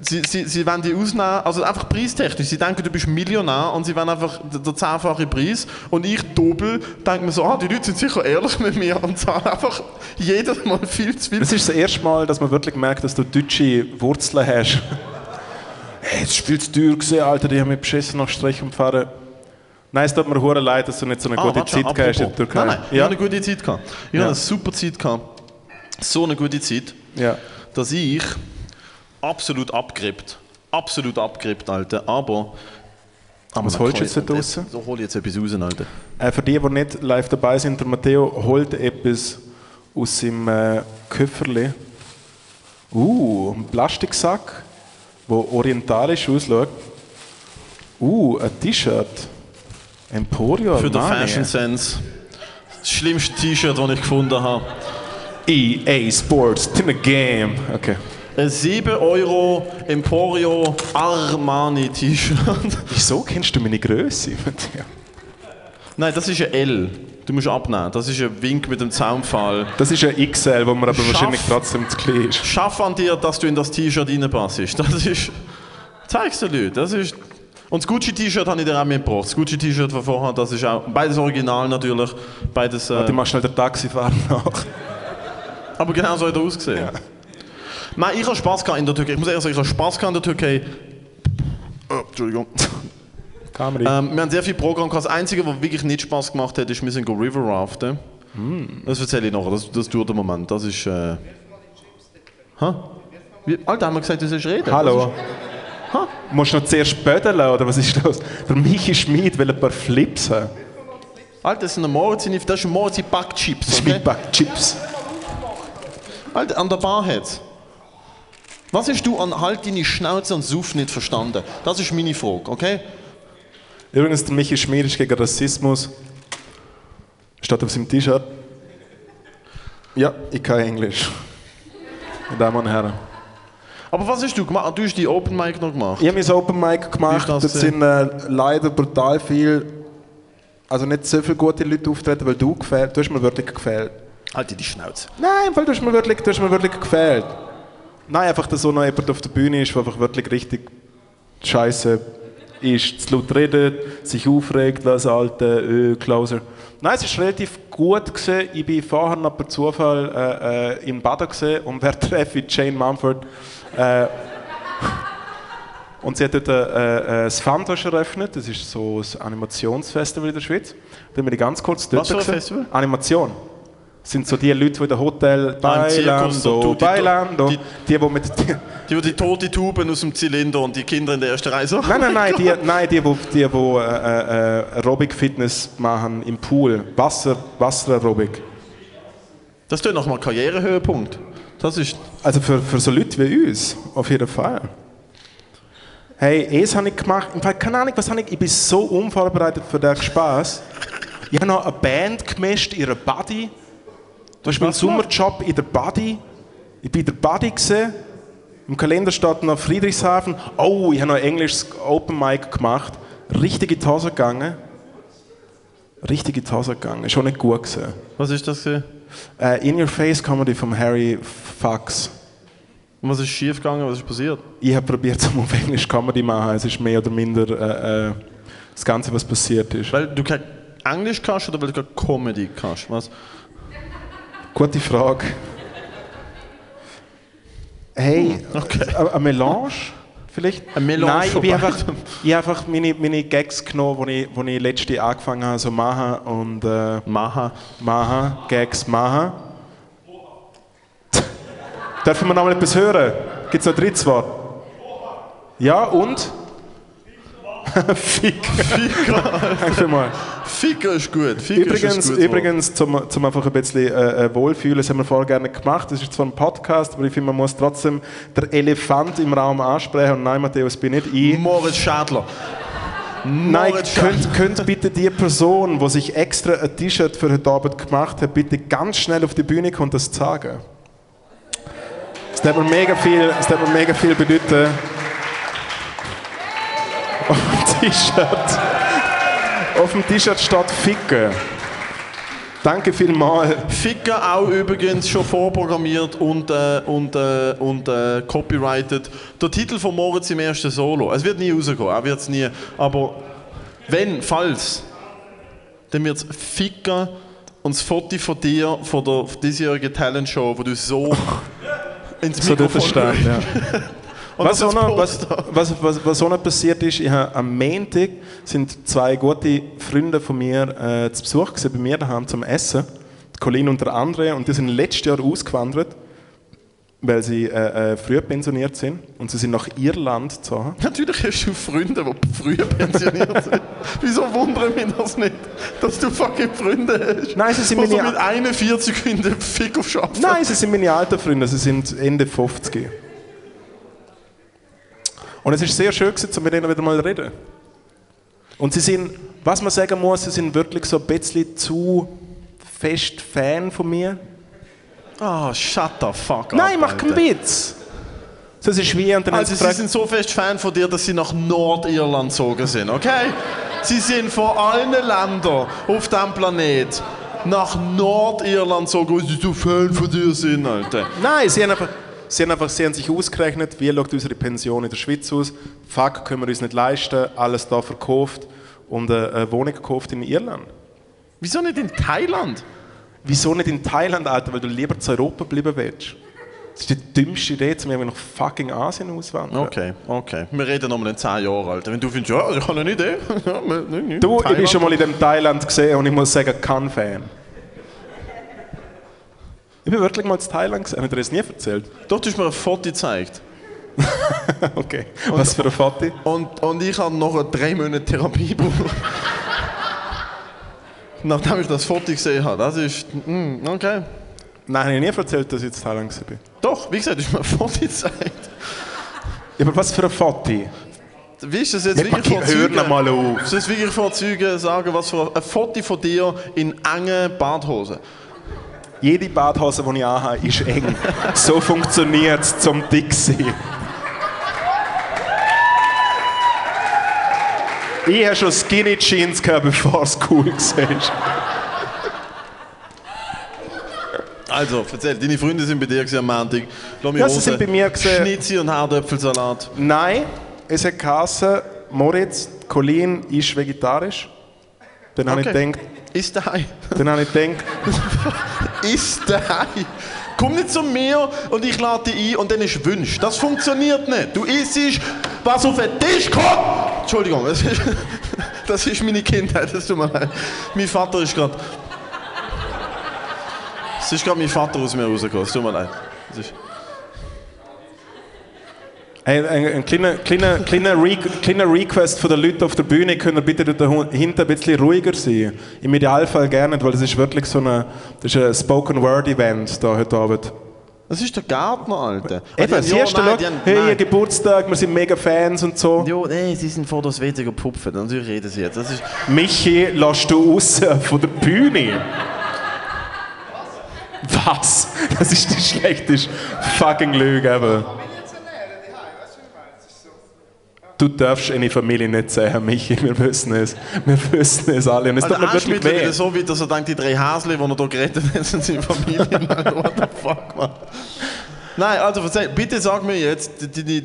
[SPEAKER 2] Sie, sie, sie wollen dich ausnehmen, also einfach preistechnisch. Sie denken, du bist Millionär und sie wollen einfach den zehnfachen Preis. Und ich, Dobel, denke mir so, ah, die Leute sind sicher ehrlich mit mir und zahlen einfach jedes Mal viel zu viel.
[SPEAKER 1] Es ist das erste Mal, dass man wirklich merkt, dass du deutsche Wurzeln hast. [laughs] hey, es ist viel zu teuer gewesen, Alter, die haben mich beschissen nach Strich umfahren. Nein, es tut mir hure leid, dass du nicht so eine gute
[SPEAKER 2] Ah, schon,
[SPEAKER 1] Zeit gehabt hast in der. Türkei.
[SPEAKER 2] Nein, nein, ich
[SPEAKER 1] ja?
[SPEAKER 2] habe eine gute Zeit gehabt. Ich
[SPEAKER 1] Ja.
[SPEAKER 2] habe eine super Zeit gehabt. So eine gute Zeit,
[SPEAKER 1] ja.
[SPEAKER 2] dass ich absolut abgerippt, absolut abgerippt, Alter, aber... aber
[SPEAKER 1] Was holst du jetzt da draussen?
[SPEAKER 2] So hol ich jetzt etwas raus, Alter.
[SPEAKER 1] Äh, für die, die nicht live dabei sind, der Matteo holt etwas aus seinem äh, Köfferli. Uh, ein Plastiksack, der orientalisch ausschaut. Uh, ein T-Shirt. Emporio
[SPEAKER 2] Für den. Fashion Sense. Das schlimmste T-Shirt, das ich gefunden habe.
[SPEAKER 1] EA Sports, in the game. Okay.
[SPEAKER 2] Ein 7 Euro Emporio Armani T-Shirt. [laughs]
[SPEAKER 1] Wieso kennst du meine Größe? [laughs]
[SPEAKER 2] Nein, das ist ein L. Du musst abnehmen. Das ist ein Wink mit dem Zaunpfahl.
[SPEAKER 1] Das ist ein XL, wo man aber
[SPEAKER 2] Schaff-
[SPEAKER 1] wahrscheinlich trotzdem zu klein ist.
[SPEAKER 2] Schaff an dir, dass du in das T-Shirt reinpasst. Das ist. Zeig's den Leuten. Das ist. Und das Gucci-T-Shirt habe ich dir auch mitgebracht. Das Gucci-T-Shirt von vorher, das ist auch. Beides original natürlich. Beides.
[SPEAKER 1] Du
[SPEAKER 2] Äh,
[SPEAKER 1] machst schnell den Taxifahrer nach.
[SPEAKER 2] aber genau so hat er ausgesehen. Nein, ich habe Spaß gehabt in der Türkei. Ich muss ehrlich sagen, ich habe Spaß gehabt in der Türkei. Oh, Entschuldigung. Ähm, wir haben sehr viel Programm gehabt. Das Einzige, was wirklich nicht Spaß gemacht hat, ist, wir sind go River Raften. Das erzähle ich nachher, das, das dauert einen Moment. Das ist. Äh... Hä? Wie, Alter, haben wir gesagt, du sollst reden?
[SPEAKER 1] Hallo. Musst du noch zuerst bödeln oder was ist los? Der Michi Schmid will ein paar Flips haben.
[SPEAKER 2] Alter, das sind Moritz, das ist Moritz Backchips. Okay?
[SPEAKER 1] Schmidback Chips.
[SPEAKER 2] Alter, an der Bar hat's. Was hast du an Halt deine Schnauze und Suff nicht verstanden? Das ist meine Frage, okay?
[SPEAKER 1] Übrigens, der Michi Schmid ist gegen Rassismus. Steht auf seinem T-Shirt. Ja, ich kann Englisch. Meine Damen und Herren.
[SPEAKER 2] Aber was hast du gemacht? Du hast die Open Mic noch gemacht.
[SPEAKER 1] Ich habe mein Open Mic gemacht.
[SPEAKER 2] Das
[SPEAKER 1] Dort sind äh, leider brutal viel, also nicht so viele gute Leute auftreten, weil du gefällt. Du hast mir wirklich gefällt.
[SPEAKER 2] Halt die Schnauze.
[SPEAKER 1] Nein, weil du hast mir wirklich, du hast mir wirklich gefällt. Nein, einfach, dass so noch jemand auf der Bühne ist, der einfach wirklich richtig scheiße ist, zu laut redet, sich aufregt, was alte äh, Closer. Nein, es war relativ gut. Gewesen. Ich bin vorher noch per Zufall äh, äh, in Baden und wer treffe ich? Jane Mumford. Äh, [laughs] und sie hat dort äh, äh, das Fantasch eröffnet, das ist so ein Animationsfestival in der Schweiz. Da bin ich ganz kurz dort
[SPEAKER 2] Was für ein. Festival?
[SPEAKER 1] Animation. Sind so die Leute, die in den Hotel Bailando,
[SPEAKER 2] die- die-
[SPEAKER 1] Bailando,
[SPEAKER 2] die-
[SPEAKER 1] die, die mit... Die,
[SPEAKER 2] Die, die tote Tuben aus dem Zylinder und die Kinder in der ersten Reihe so.
[SPEAKER 1] nein, nein, nein, die, [laughs] nein, die, die, die, die äh, äh, Aerobic-Fitness machen im Pool, Wasser, Wasseraerobik.
[SPEAKER 2] Das ist nochmal Karrierehöhepunkt. Das ist.
[SPEAKER 1] Also für, für so Leute wie uns, auf jeden Fall. Hey, es habe ich gemacht. Im Fall, keine Ahnung, was habe ich. Ich bin so unvorbereitet für den Spaß. Ich habe noch eine Band gemischt, ihre Buddy. Du hast meinen? Sommerjob in der Buddy. Ich bin in der Buddy gesehen. Im Kalender steht noch Friedrichshafen. Oh, ich habe noch ein englisches Open Mic gemacht. Richtig in die Hose gegangen. Richtig in die Hose gegangen. Schon nicht gut gesehen.
[SPEAKER 2] Was ist das? gewesen?
[SPEAKER 1] Äh, In Your Face Comedy von Harry Fox.
[SPEAKER 2] Und was ist schief gegangen? Was ist passiert?
[SPEAKER 1] Ich habe probiert, um auf Englisch Comedy zu machen. Es ist mehr oder minder äh, äh, das Ganze, was passiert ist.
[SPEAKER 2] Weil du kein Englisch kannst oder weil du kein Comedy kannst? Was?
[SPEAKER 1] Gute Frage. Hey,
[SPEAKER 2] Okay.
[SPEAKER 1] ein- ein Melange vielleicht?
[SPEAKER 2] Ein Melange
[SPEAKER 1] Nein, ich bin einfach, ich habe einfach meine, meine Gags genommen, die ich, wo ich letztes Jahr angefangen habe, so machen und äh,
[SPEAKER 2] Maha.
[SPEAKER 1] machen, Gags machen. Dürfen wir noch mal etwas hören? Gibt es noch ein drittes Wort? Ja, und? Fick. Danke vielmals.
[SPEAKER 2] Ficker ist gut. Ficker
[SPEAKER 1] Übrigens,
[SPEAKER 2] ist gutes
[SPEAKER 1] übrigens zum, zum einfach ein bisschen äh, äh, wohlfühlen, das haben wir vorher gerne gemacht. Das ist zwar ein Podcast, aber ich finde, man muss trotzdem den Elefant im Raum ansprechen. Und nein, Matthäus, bin nicht ich.
[SPEAKER 2] Moritz Schadler.
[SPEAKER 1] Nein, könnt, könnt bitte die Person, die sich extra ein T-Shirt für heute Abend gemacht hat, bitte ganz schnell auf die Bühne kommen und das sagen. Das hat mir mega viel, das hat mir mega viel bedeuten. Auf dem T-Shirt. Auf dem T-Shirt steht Ficken. Danke vielmals.
[SPEAKER 2] Ficker auch übrigens schon vorprogrammiert und, äh, und, äh, und äh, copyrighted. Der Titel von Moritz im ersten Solo. Es wird nie rausgehen, er wird es nie. Aber wenn, falls, dann wird es Ficker und das Foto von dir, von der diesjährigen Talentshow, wo du so [laughs] ins
[SPEAKER 1] So dort
[SPEAKER 2] Mikrofon
[SPEAKER 1] stand, ja. [laughs] [laughs] Was auch, noch, was, was, was, was auch noch passiert ist, ich habe am Montag sind zwei gute Freunde von mir äh, zu Besuch gewesen, bei mir daheim zum Essen. Colin und der andere. Und die sind letztes Jahr ausgewandert, weil sie äh, äh, früh pensioniert sind. Und sie sind nach Irland gezogen.
[SPEAKER 2] Natürlich hast du Freunde, die früher pensioniert sind. [laughs] Wieso wundert mich das nicht, dass du fucking Freunde hast?
[SPEAKER 1] Nein, sie sind
[SPEAKER 2] so
[SPEAKER 1] meine-
[SPEAKER 2] mit 41 in den Fick auf Schaffen.
[SPEAKER 1] Nein, sie sind meine alten Freunde, sie sind Ende 50. Und es ist sehr schön, gewesen, mit ihnen wieder mal zu reden. Und sie sind, was man sagen muss, sie sind wirklich so ein bisschen zu fest Fan von mir.
[SPEAKER 2] Ah, shut the fuck up.
[SPEAKER 1] Nein, mach keinen. Witz. Das ist wie, und dann
[SPEAKER 2] Also sie sind so fest Fan von dir, dass sie nach Nordirland gezogen sind, okay? Sie sind von allen Ländern auf diesem Planet nach Nordirland gezogen, weil sie so Fan von dir sind, Alter.
[SPEAKER 1] Nein, sie haben einfach, sie haben einfach sie haben sich ausgerechnet, wie schaut unsere Pension in der Schweiz aus. Fuck, können wir uns nicht leisten, alles da verkauft und eine Wohnung gekauft in Irland.
[SPEAKER 2] Wieso nicht in Thailand?
[SPEAKER 1] Wieso nicht in Thailand, Alter? Weil du lieber zu Europa bleiben willst. Das ist die dümmste Idee, um irgendwie nach fucking Asien auswandern.
[SPEAKER 2] Okay, okay. Wir reden nochmal in 10 Jahren, Alter. Wenn du findest, ja, ich habe eine Idee. [laughs]
[SPEAKER 1] Du, ich bin schon mal in dem Thailand gesehen und ich muss sagen, kein Fan. Ich bin wirklich mal in Thailand gesehen, habe ich dir das nie erzählt?
[SPEAKER 2] Doch, du hast mir ein Foto gezeigt. [laughs]
[SPEAKER 1] Okay, was für ein Foto?
[SPEAKER 2] Und, und ich habe noch drei Monate Therapie gebraucht. Nachdem ich das Foto gesehen habe. Das ist. mm, okay.
[SPEAKER 1] Nein, habe ich nie erzählt, dass ich in Thailand bin.
[SPEAKER 2] Doch, wie gesagt, du hast mir ein Foto gezeigt.
[SPEAKER 1] Ja, aber was für ein Foto?
[SPEAKER 2] Wie ist das jetzt
[SPEAKER 1] Ja,
[SPEAKER 2] wirklich
[SPEAKER 1] Paki, hör noch mal auf.
[SPEAKER 2] Ist das wirklich vor Zeugen sagen, was für ein Foto von dir in engen Badhosen?
[SPEAKER 1] Jede Badhose, die ich anhabe, ist eng. so funktioniert es zum sein. Ich habe schon Skinny Jeans gehabt, bevor es cool war.
[SPEAKER 2] Also, erzähl, deine Freunde sind bei dir am Montag.
[SPEAKER 1] Ja, sie sind bei mir.
[SPEAKER 2] Schnitzi und Herdöpfelsalat.
[SPEAKER 1] Nein, es hat geheißen, Moritz, Colin ist vegetarisch. Dann habe ich
[SPEAKER 2] Okay.
[SPEAKER 1] gedacht,
[SPEAKER 2] Ist daheim.
[SPEAKER 1] dann habe ich gedacht, [laughs]
[SPEAKER 2] Ist daheim. Komm nicht zu mir und ich lade dich ein und dann ist Wünsch. Das funktioniert nicht. Du isst, was auf den Tisch kommt. Entschuldigung, das ist, [laughs] das ist meine Kindheit, das tut mir leid. Mein Vater ist gerade. Es ist gerade mein Vater aus mir rausgekommen, es tut mir leid. Das
[SPEAKER 1] ein, ein, ein kleiner, kleiner, kleiner, Re kleiner Request von den Leuten auf der Bühne, können bitte da hinten ein bisschen ruhiger sein. Im Idealfall gerne, weil das ist wirklich so eine, das ist ein Spoken Word Event da heute Abend.
[SPEAKER 2] das ist der Gärtner, Alter.
[SPEAKER 1] Eben,
[SPEAKER 2] nein,
[SPEAKER 1] schau,
[SPEAKER 2] die haben-
[SPEAKER 1] hey,
[SPEAKER 2] nein.
[SPEAKER 1] ihr Geburtstag, wir sind mega Fans und so.
[SPEAKER 2] Jo, nee, sie sind vor das weniger Pupfen. Natürlich reden sie jetzt. Das ist,
[SPEAKER 1] Michi, lass du raus von der Bühne. Was? Das ist die schlechteste fucking Lüge ever. Du darfst eine Familie nicht sehen, Michi, wir wissen es. Wir wissen es alle. Und es
[SPEAKER 2] also
[SPEAKER 1] tut mir wirklich weh.
[SPEAKER 2] so weit, dass er denkt, die drei Häsli, die er hier gerettet hat, sind seine Familie. [laughs] What the fuck, man. Nein, also erzähl, bitte sag mir jetzt,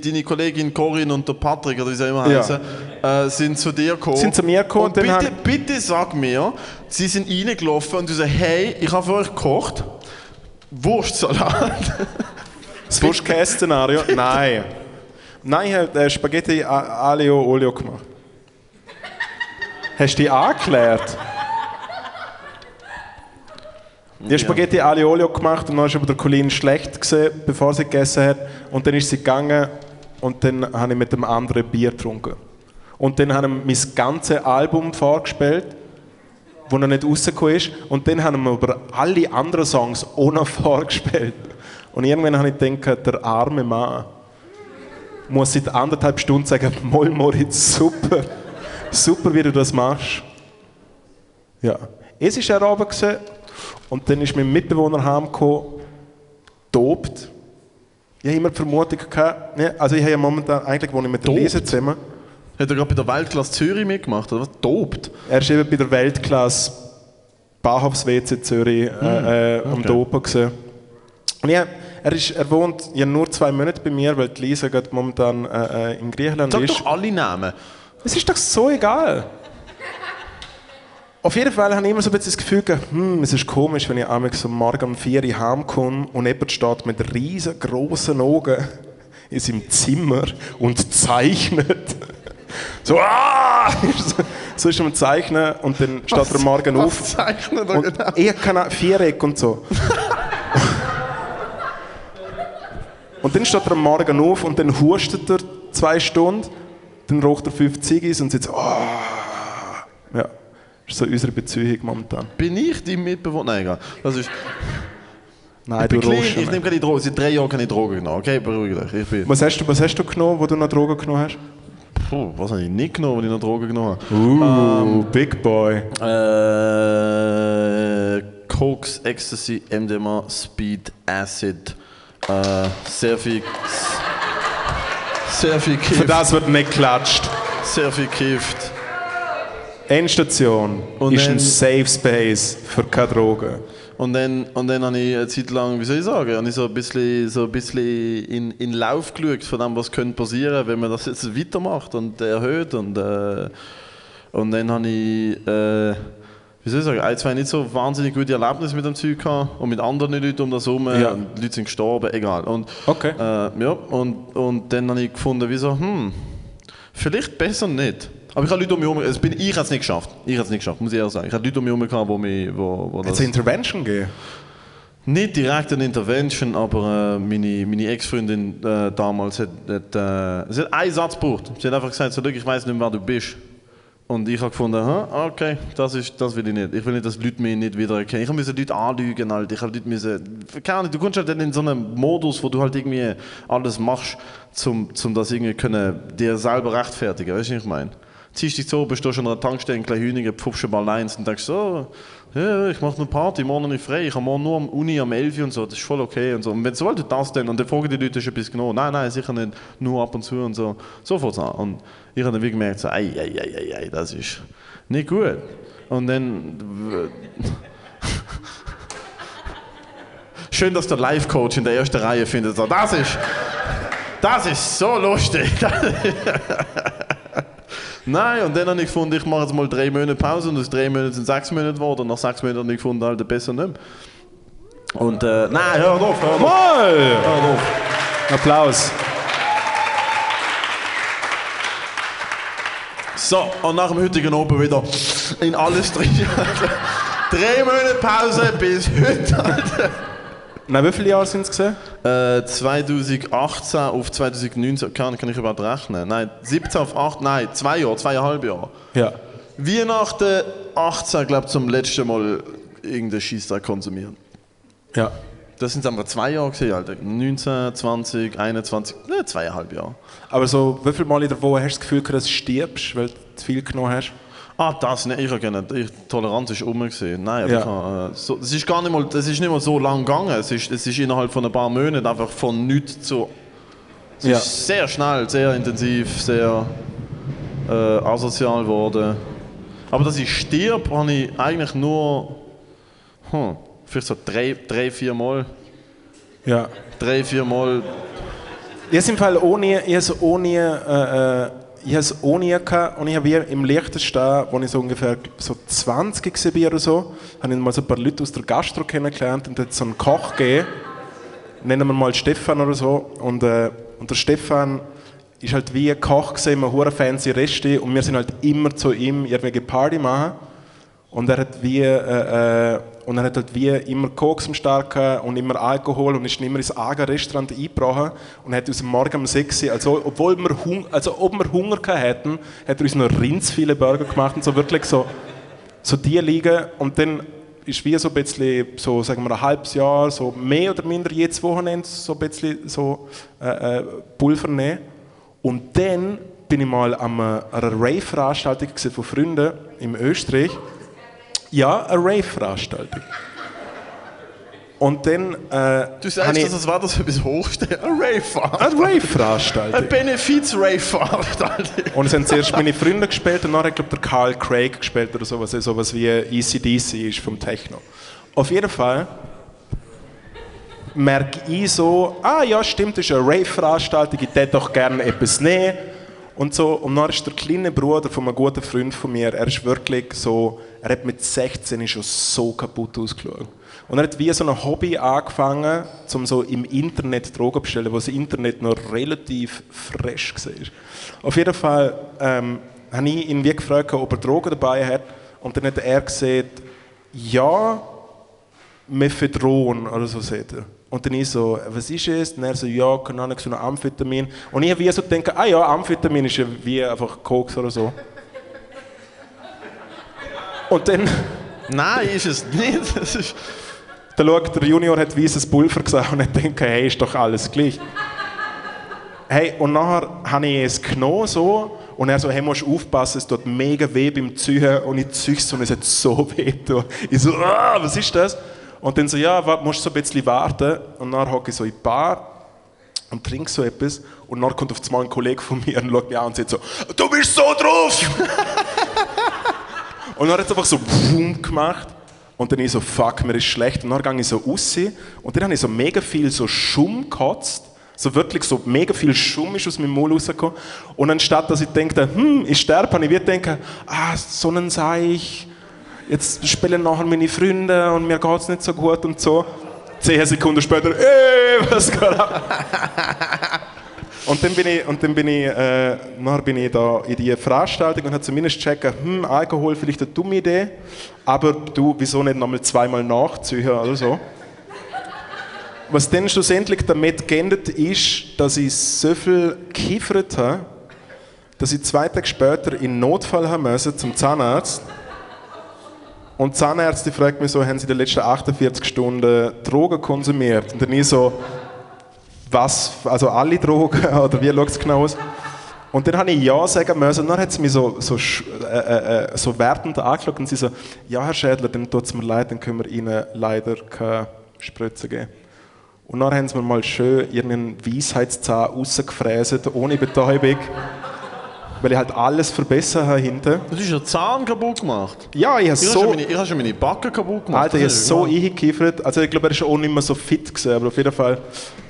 [SPEAKER 2] deine, Kollegin Corinne und der Patrick, oder wie sie immer
[SPEAKER 1] Ja.
[SPEAKER 2] heißen, äh, sind zu dir gekommen.
[SPEAKER 1] Sind zu mir gekommen
[SPEAKER 2] Und bitte,
[SPEAKER 1] haben-
[SPEAKER 2] bitte sag mir, sie sind reingelaufen und du sagst, hey, ich habe für euch gekocht. Wurstsalat.
[SPEAKER 1] Das Worst-Case-Szenario? [laughs] Nein. Nein, ich habe äh, Spaghetti A- Aglio Olio gemacht. Hast du die angeklärt? Ich habe Spaghetti Aglio Olio gemacht und dann ist aber der Colin schlecht gesehen, bevor sie gegessen hat. Und dann ist sie gegangen und dann habe ich mit dem anderen Bier getrunken. Und dann haben wir mein ganzes Album vorgespielt, wo noch nicht rausgekommen ist. Und dann haben wir aber alle anderen Songs noch [laughs] vorgespielt. Und irgendwann habe ich gedacht, der arme Mann muss seit anderthalb Stunden sagen, Moll Moritz, super. Super, wie du das machst. Ja. Es war er Abend gewesen, und dann ist mein Mitbewohner heimgekommen, tobt. Ich habe immer die Vermutung gehabt, ne, also ich habe ja momentan, eigentlich wohne ich mit der? Lisa zusammen.
[SPEAKER 2] Hat er gerade bei der Weltklasse Zürich mitgemacht, oder was? Tobt.
[SPEAKER 1] Er ist eben bei der Weltklasse Bahnhofs-WC Zürich äh, äh, am
[SPEAKER 2] okay.
[SPEAKER 1] Dopa gesehen. Und ja, er, ist, er wohnt ja nur zwei Monate bei mir, weil die Lisa gerade momentan äh, äh, in Griechenland
[SPEAKER 2] Sag
[SPEAKER 1] ist.
[SPEAKER 2] doch alle Namen.
[SPEAKER 1] Es ist doch so egal. Auf jeden Fall habe ich immer so ein bisschen das Gefühl, hm, es ist komisch, wenn ich einmal so morgen um 4 Uhr heimkomme und jemand steht mit riesengroßen Augen in seinem Zimmer und zeichnet. So, ah! [laughs] so ist er am Zeichnen und dann steht er morgen
[SPEAKER 2] was
[SPEAKER 1] auf.
[SPEAKER 2] zeichnet er
[SPEAKER 1] Und
[SPEAKER 2] genau?
[SPEAKER 1] Viereck und so. Und dann steht er am Morgen auf und dann hustet er zwei Stunden, dann raucht er fünf Ziggis und so, ah. Ja, das ist so unsere Beziehung momentan.
[SPEAKER 2] Bin ich die Mitbewohner? Nein, egal. Das ist,
[SPEAKER 1] Nein,
[SPEAKER 2] ich
[SPEAKER 1] du
[SPEAKER 2] clean, ich nehme keine Drogen. Seit drei Jahren keine Drogen genommen. Okay, beruhig dich. Ich bin,
[SPEAKER 1] Was hast, du, was hast du genommen, wo du noch Drogen genommen hast?
[SPEAKER 2] Puh, was habe ich nicht genommen, wenn ich noch Drogen genommen habe?
[SPEAKER 1] Uh, Big Boy.
[SPEAKER 2] Äh, Koks, Ecstasy, MDMA, Speed, Acid, äh, sehr viel, sehr viel
[SPEAKER 1] Für
[SPEAKER 2] Gift,
[SPEAKER 1] das wird nicht geklatscht.
[SPEAKER 2] sehr viel Gift.
[SPEAKER 1] Endstation
[SPEAKER 2] Und
[SPEAKER 1] ist
[SPEAKER 2] dann-
[SPEAKER 1] ein Safe Space für keine Drogen.
[SPEAKER 2] Und dann, und dann habe ich eine Zeit lang, wie soll ich sagen, habe ich so ein bisschen, so ein bisschen in, in Lauf geschaut von dem, was könnte passieren, wenn man das jetzt weitermacht und erhöht. Und, äh, und dann habe ich, äh, wie soll ich sagen, ein, zwei nicht so wahnsinnig gute Erlebnisse mit dem Zeug gehabt und mit anderen Leuten um das herum.
[SPEAKER 1] Ja.
[SPEAKER 2] Und die Leute sind gestorben, egal. Und,
[SPEAKER 1] Okay.
[SPEAKER 2] äh, ja, und, und dann habe ich gefunden, wie so, hm, vielleicht besser nicht. Aber ich habe Leute um mich herum, es bin, ich habe es nicht geschafft. Ich habe es nicht geschafft, muss ich ehrlich sagen. Ich habe Leute um mich herum gehabt, wo mich, wo, wo das...
[SPEAKER 1] Intervention gegeben?
[SPEAKER 2] Nicht direkt eine Intervention, aber äh, meine, meine Ex-Freundin äh, damals hat, hat, äh, sie hat einen Satz gebraucht. Sie hat einfach gesagt, so, «Schau, ich weiß nicht mehr, wer du bist. Und ich habe gefunden, «Hä, okay, das, ist, das will ich nicht. Ich will nicht, dass Leute mich nicht wiedererkennen. Ich musste Leute anlügen. Halt. Ich Leute müssen, keine Ahnung, du kommst halt dann in so einen Modus, wo du halt irgendwie alles machst, um zum das irgendwie können, dir selber rechtfertigen. Weißt du, was ich meine? Ziehst dich so, bist du schon an der Tankstelle, gleich Hühninger, pfupfst Ball eins und denkst so, ich mache eine Party, morgen nicht frei, ich habe morgen nur am Uni am 11 Uhr und so, das ist voll okay und so. Und wenn sobald du das dann, und dann fragen die Leute schon etwas genau, nein, nein, sicher nicht, nur ab und zu und so, so es an. Und ich habe dann wirklich gemerkt, so, ei, ei, ei, ei, ei, das ist nicht gut. Und dann... [laughs] Schön, dass der Life-Coach in der ersten Reihe findet, so, das ist... Das ist so lustig. [laughs] Nein, und dann habe ich gefunden, ich mache jetzt mal drei Monate Pause und aus drei Monaten sind sechs Monate geworden. Und nach sechs Monaten habe ich gefunden, halt besser nicht mehr. Und äh, nein, hör auf, hör auf,
[SPEAKER 1] Moll!
[SPEAKER 2] hör auf.
[SPEAKER 1] Applaus.
[SPEAKER 2] So, und nach dem heutigen Open wieder in alles [laughs] drin. drei Monate Pause bis heute. Alter.
[SPEAKER 1] Nein, wie viele Jahre sind es gesehen?
[SPEAKER 2] Äh, 2018 auf 2019, kann, kann ich überhaupt rechnen? Nein, 17 auf 8, nein, zwei Jahre, zweieinhalb Jahre.
[SPEAKER 1] Ja.
[SPEAKER 2] Weihnachten 18, glaube ich, zum letzten Mal irgendeinen Scheißdreck konsumieren.
[SPEAKER 1] Ja.
[SPEAKER 2] Das sind aber zwei Jahre gesehen, Alter. 19, 20, 21, ne, zweieinhalb Jahre.
[SPEAKER 1] Aber so, wie viele Mal in der Woche hast du das Gefühl, dass du stirbst, weil du zu viel genommen hast?
[SPEAKER 2] Ah, das, ne, ich habe gerne, ich, Toleranz ist um gesehen. Nein, aber
[SPEAKER 1] Ja.
[SPEAKER 2] ich habe, äh, so, es ist gar nicht mal, es ist nicht mal so lang gegangen. Es ist, es ist innerhalb von ein paar Monaten einfach von nichts zu. Es
[SPEAKER 1] Ja.
[SPEAKER 2] ist sehr schnell, sehr intensiv, sehr äh, asozial geworden. Aber dass ich stirb, habe ich eigentlich nur, hm, vielleicht so drei, drei vier Mal,
[SPEAKER 1] Ja.
[SPEAKER 2] drei, vier Mal
[SPEAKER 1] habe im Fall ohne, habe ohne, äh, äh, ich habe es ohne gehabt und ich habe im Liechtenstein, als ich so ungefähr so 20 war oder so, habe ich mal so ein paar Leute aus der Gastro kennengelernt und hat so einen Koch gegeben, nennen wir mal Stefan oder so, und, äh, und der Stefan ist halt wie ein Koch in einem hure fancy Resti und wir sind halt immer zu ihm irgendwelche Party machen. Und er hat wie äh, äh, und er hat halt wie immer Koks Start gehabt und immer Alkohol und ist immer ins eigene Restaurant eingebrochen und hat uns am Morgen um 6 Uhr, also obwohl wir Hung also ob wir Hunger gehabt hätten, hat er uns noch rindsviele Burger gemacht und so wirklich so so die liegen und dann ist wie so ein bisschen, so sagen wir ein halbes Jahr, so mehr oder minder jedes Wochenende so ein bisschen so äh, äh, Pulver nehmen. Und dann bin ich mal an einer Rave-Veranstaltung von Freunden in Österreich. Ja, eine Rave-Veranstaltung. Und dann äh,
[SPEAKER 2] Du sagst,
[SPEAKER 1] ich
[SPEAKER 2] dass es war das etwas hochstehen. Ein Rave-Fahrt.
[SPEAKER 1] eine Rave-Veranstaltung.
[SPEAKER 2] Ein Benefiz-Rave-Fahrt.
[SPEAKER 1] Und es haben zuerst meine Freunde gespielt und dann hat, glaube der Carl Craig gespielt oder sowas, sowas wie ECDC ist vom Techno. Auf jeden Fall merke ich so, ah ja, stimmt, das ist eine Rave-Veranstaltung, ich hätte doch gerne etwas nehmen. Und so, und dann ist der kleine Bruder von einem guten Freund von mir, er ist wirklich so, er hat mit 16 schon so kaputt ausgeschaut. Und er hat wie so ein Hobby angefangen, um so im Internet Drogen bestellen, wo das Internet noch relativ frisch war. Auf jeden Fall ähm, habe ich ihn wie gefragt, ob er Drogen dabei hat. Und dann hat er gesagt, ja, Mephedron oder so sagt er. Und dann ich so, was ist es? Und er so, ja, keine Ahnung, so ein Amphetamin. Und ich habe wie so gedacht, ah ja, Amphetamin ist ja wie einfach Koks oder so. Und dann, [laughs]
[SPEAKER 2] Nein, ist es nicht. [laughs] Das ist
[SPEAKER 1] dann schaut, der Junior hat weißes Pulver gesehen und hat gedacht, hey, ist doch alles gleich. Hey, und nachher habe ich es genommen so und er so, hey, musst aufpassen, es tut mega weh beim Züchen und ich züge es und es hat so weh getan. [laughs] Ich so, ah, was ist das? Und dann so, ja, musst so ein bisschen warten. Und dann hocke ich so in die Bar und trinke so etwas und dann kommt auf einmal ein Kollege von mir und schaut mich an und sagt so, du bist so drauf! [laughs] und dann hat es einfach so boom gemacht und dann ich so, fuck, mir ist schlecht. Und dann gehe ich so raus und dann habe ich so mega viel so Schumm gekotzt. So wirklich so mega viel Schumm ist aus meinem Mund rausgekommen. Und anstatt dass ich denke, hm, ich sterbe, habe ich wieder denke, ah, Sonnenseich, jetzt spielen nachher meine Freunde und mir geht es nicht so gut und so. Zehn Sekunden später, ey, was geht ab? Und dann bin ich, und dann bin ich, äh, nachher bin ich da in die Veranstaltung und habe zumindest checken, hm, Alkohol vielleicht eine dumme Idee, aber du, wieso nicht nochmal zweimal nachziehen oder so. Was dann schlussendlich damit geendet ist, dass ich so viel gekiffert habe, dass ich zwei Tage später in Notfall haben müssen zum Zahnarzt. Und die Zahnärztin fragt mich so, haben Sie in den letzten 48 Stunden Drogen konsumiert? Und dann ich so, was, also alle Drogen [laughs] oder wie schaut es genau aus? Und dann habe ich Ja sagen müssen und dann hat sie mich so, so, sch- äh, äh, so wertend angeschaut und sie so, ja Herr Schädler, dann tut es mir leid, dann können wir Ihnen leider keine Spritze geben. Und dann haben sie mir mal schön ihren Weisheitszahn rausgefräset, ohne Betäubung, weil ich halt alles verbessert habe hinten.
[SPEAKER 2] Du hast den Zahn kaputt gemacht.
[SPEAKER 1] Ja, ich habe so...
[SPEAKER 2] schon, meine- ich habe schon meine Backe kaputt gemacht.
[SPEAKER 1] Alter, ich habe so
[SPEAKER 2] wahr.
[SPEAKER 1] eingekiffert. Also ich glaube, er ist auch nicht mehr so fit gewesen, aber auf jeden Fall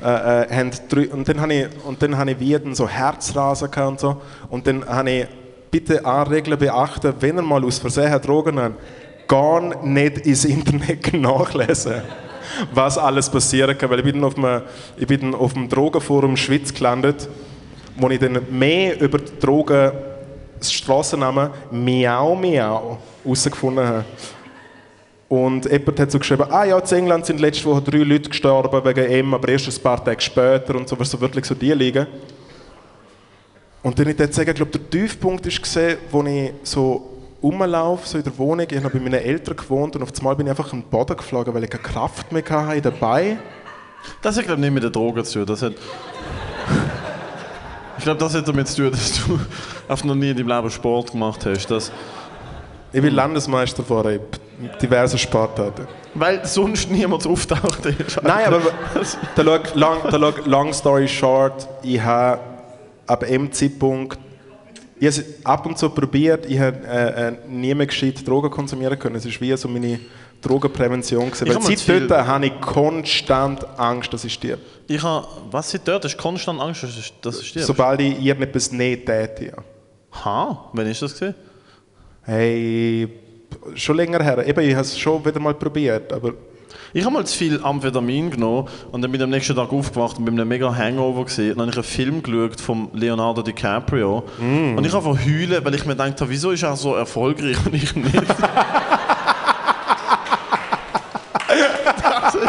[SPEAKER 1] äh, äh, haben drei, und dann habe ich und dann habe ich wie dann so Herzrasen gehabt und so und dann habe ich bitte eine Regel beachten, wenn ihr mal aus Versehen Drogen habt, gar nicht ins Internet [laughs] nachlesen. Was alles passieren kann, weil ich bin auf dem, ich bin auf dem Drogenforum Schweiz gelandet, wo ich dann mehr über die Drogen, das Strassennamen Miau Miau herausgefunden habe. Und jemand hat so geschrieben, ah ja, in England sind letzte Woche drei Leute gestorben wegen ihm, aber erst ein paar Tage später und so, was so wirklich so die liegen. Und dann ich würde sagen, ich glaube, der Tiefpunkt war, gesehen, wo ich so rumlaufe, so in der Wohnung, ich habe bei meinen Eltern gewohnt und auf einmal bin ich einfach am Boden geflogen, weil ich keine Kraft mehr hatte Beinen.
[SPEAKER 2] Das hat, glaube ich, nicht mit den Drogen zu. Das hat ich glaube, das hat damit zu tun, [laughs] dass du einfach noch nie in deinem Leben Sport gemacht hast. Das,
[SPEAKER 1] Ich bin Landesmeister von diversen Sportarten.
[SPEAKER 2] weil sonst niemand auftaucht ist.
[SPEAKER 1] Nein, aber [laughs] da schau, long, da schau, long story short, ich habe ab dem Zeitpunkt, ich habe es ab und zu probiert, ich habe äh, äh, nie mehr gescheit Drogen konsumieren können. Es ist wie so meine Drogenprävention gewesen.
[SPEAKER 2] Ich
[SPEAKER 1] Weil
[SPEAKER 2] hab mal
[SPEAKER 1] seit
[SPEAKER 2] zu
[SPEAKER 1] dort habe ich konstant Angst, dass ich stirb.
[SPEAKER 2] Ich habe, was seit dort? Hast du konstant Angst, dass du- du stirbst?
[SPEAKER 1] Sobald ich irgendetwas nicht täte. Ja.
[SPEAKER 2] Ha, wann ist das gesehen?
[SPEAKER 1] Hey, schon länger her. Eben, ich habe es schon wieder mal probiert, aber
[SPEAKER 2] Ich habe mal zu viel Amphetamin genommen und dann bin ich am nächsten Tag aufgewacht und bin einem mega Hangover gesehen. Dann habe ich einen Film geschaut von Leonardo DiCaprio und ich habe heulen, weil ich mir gedacht habe, wieso ist er so erfolgreich und ich nicht? [laughs] [laughs] das ist,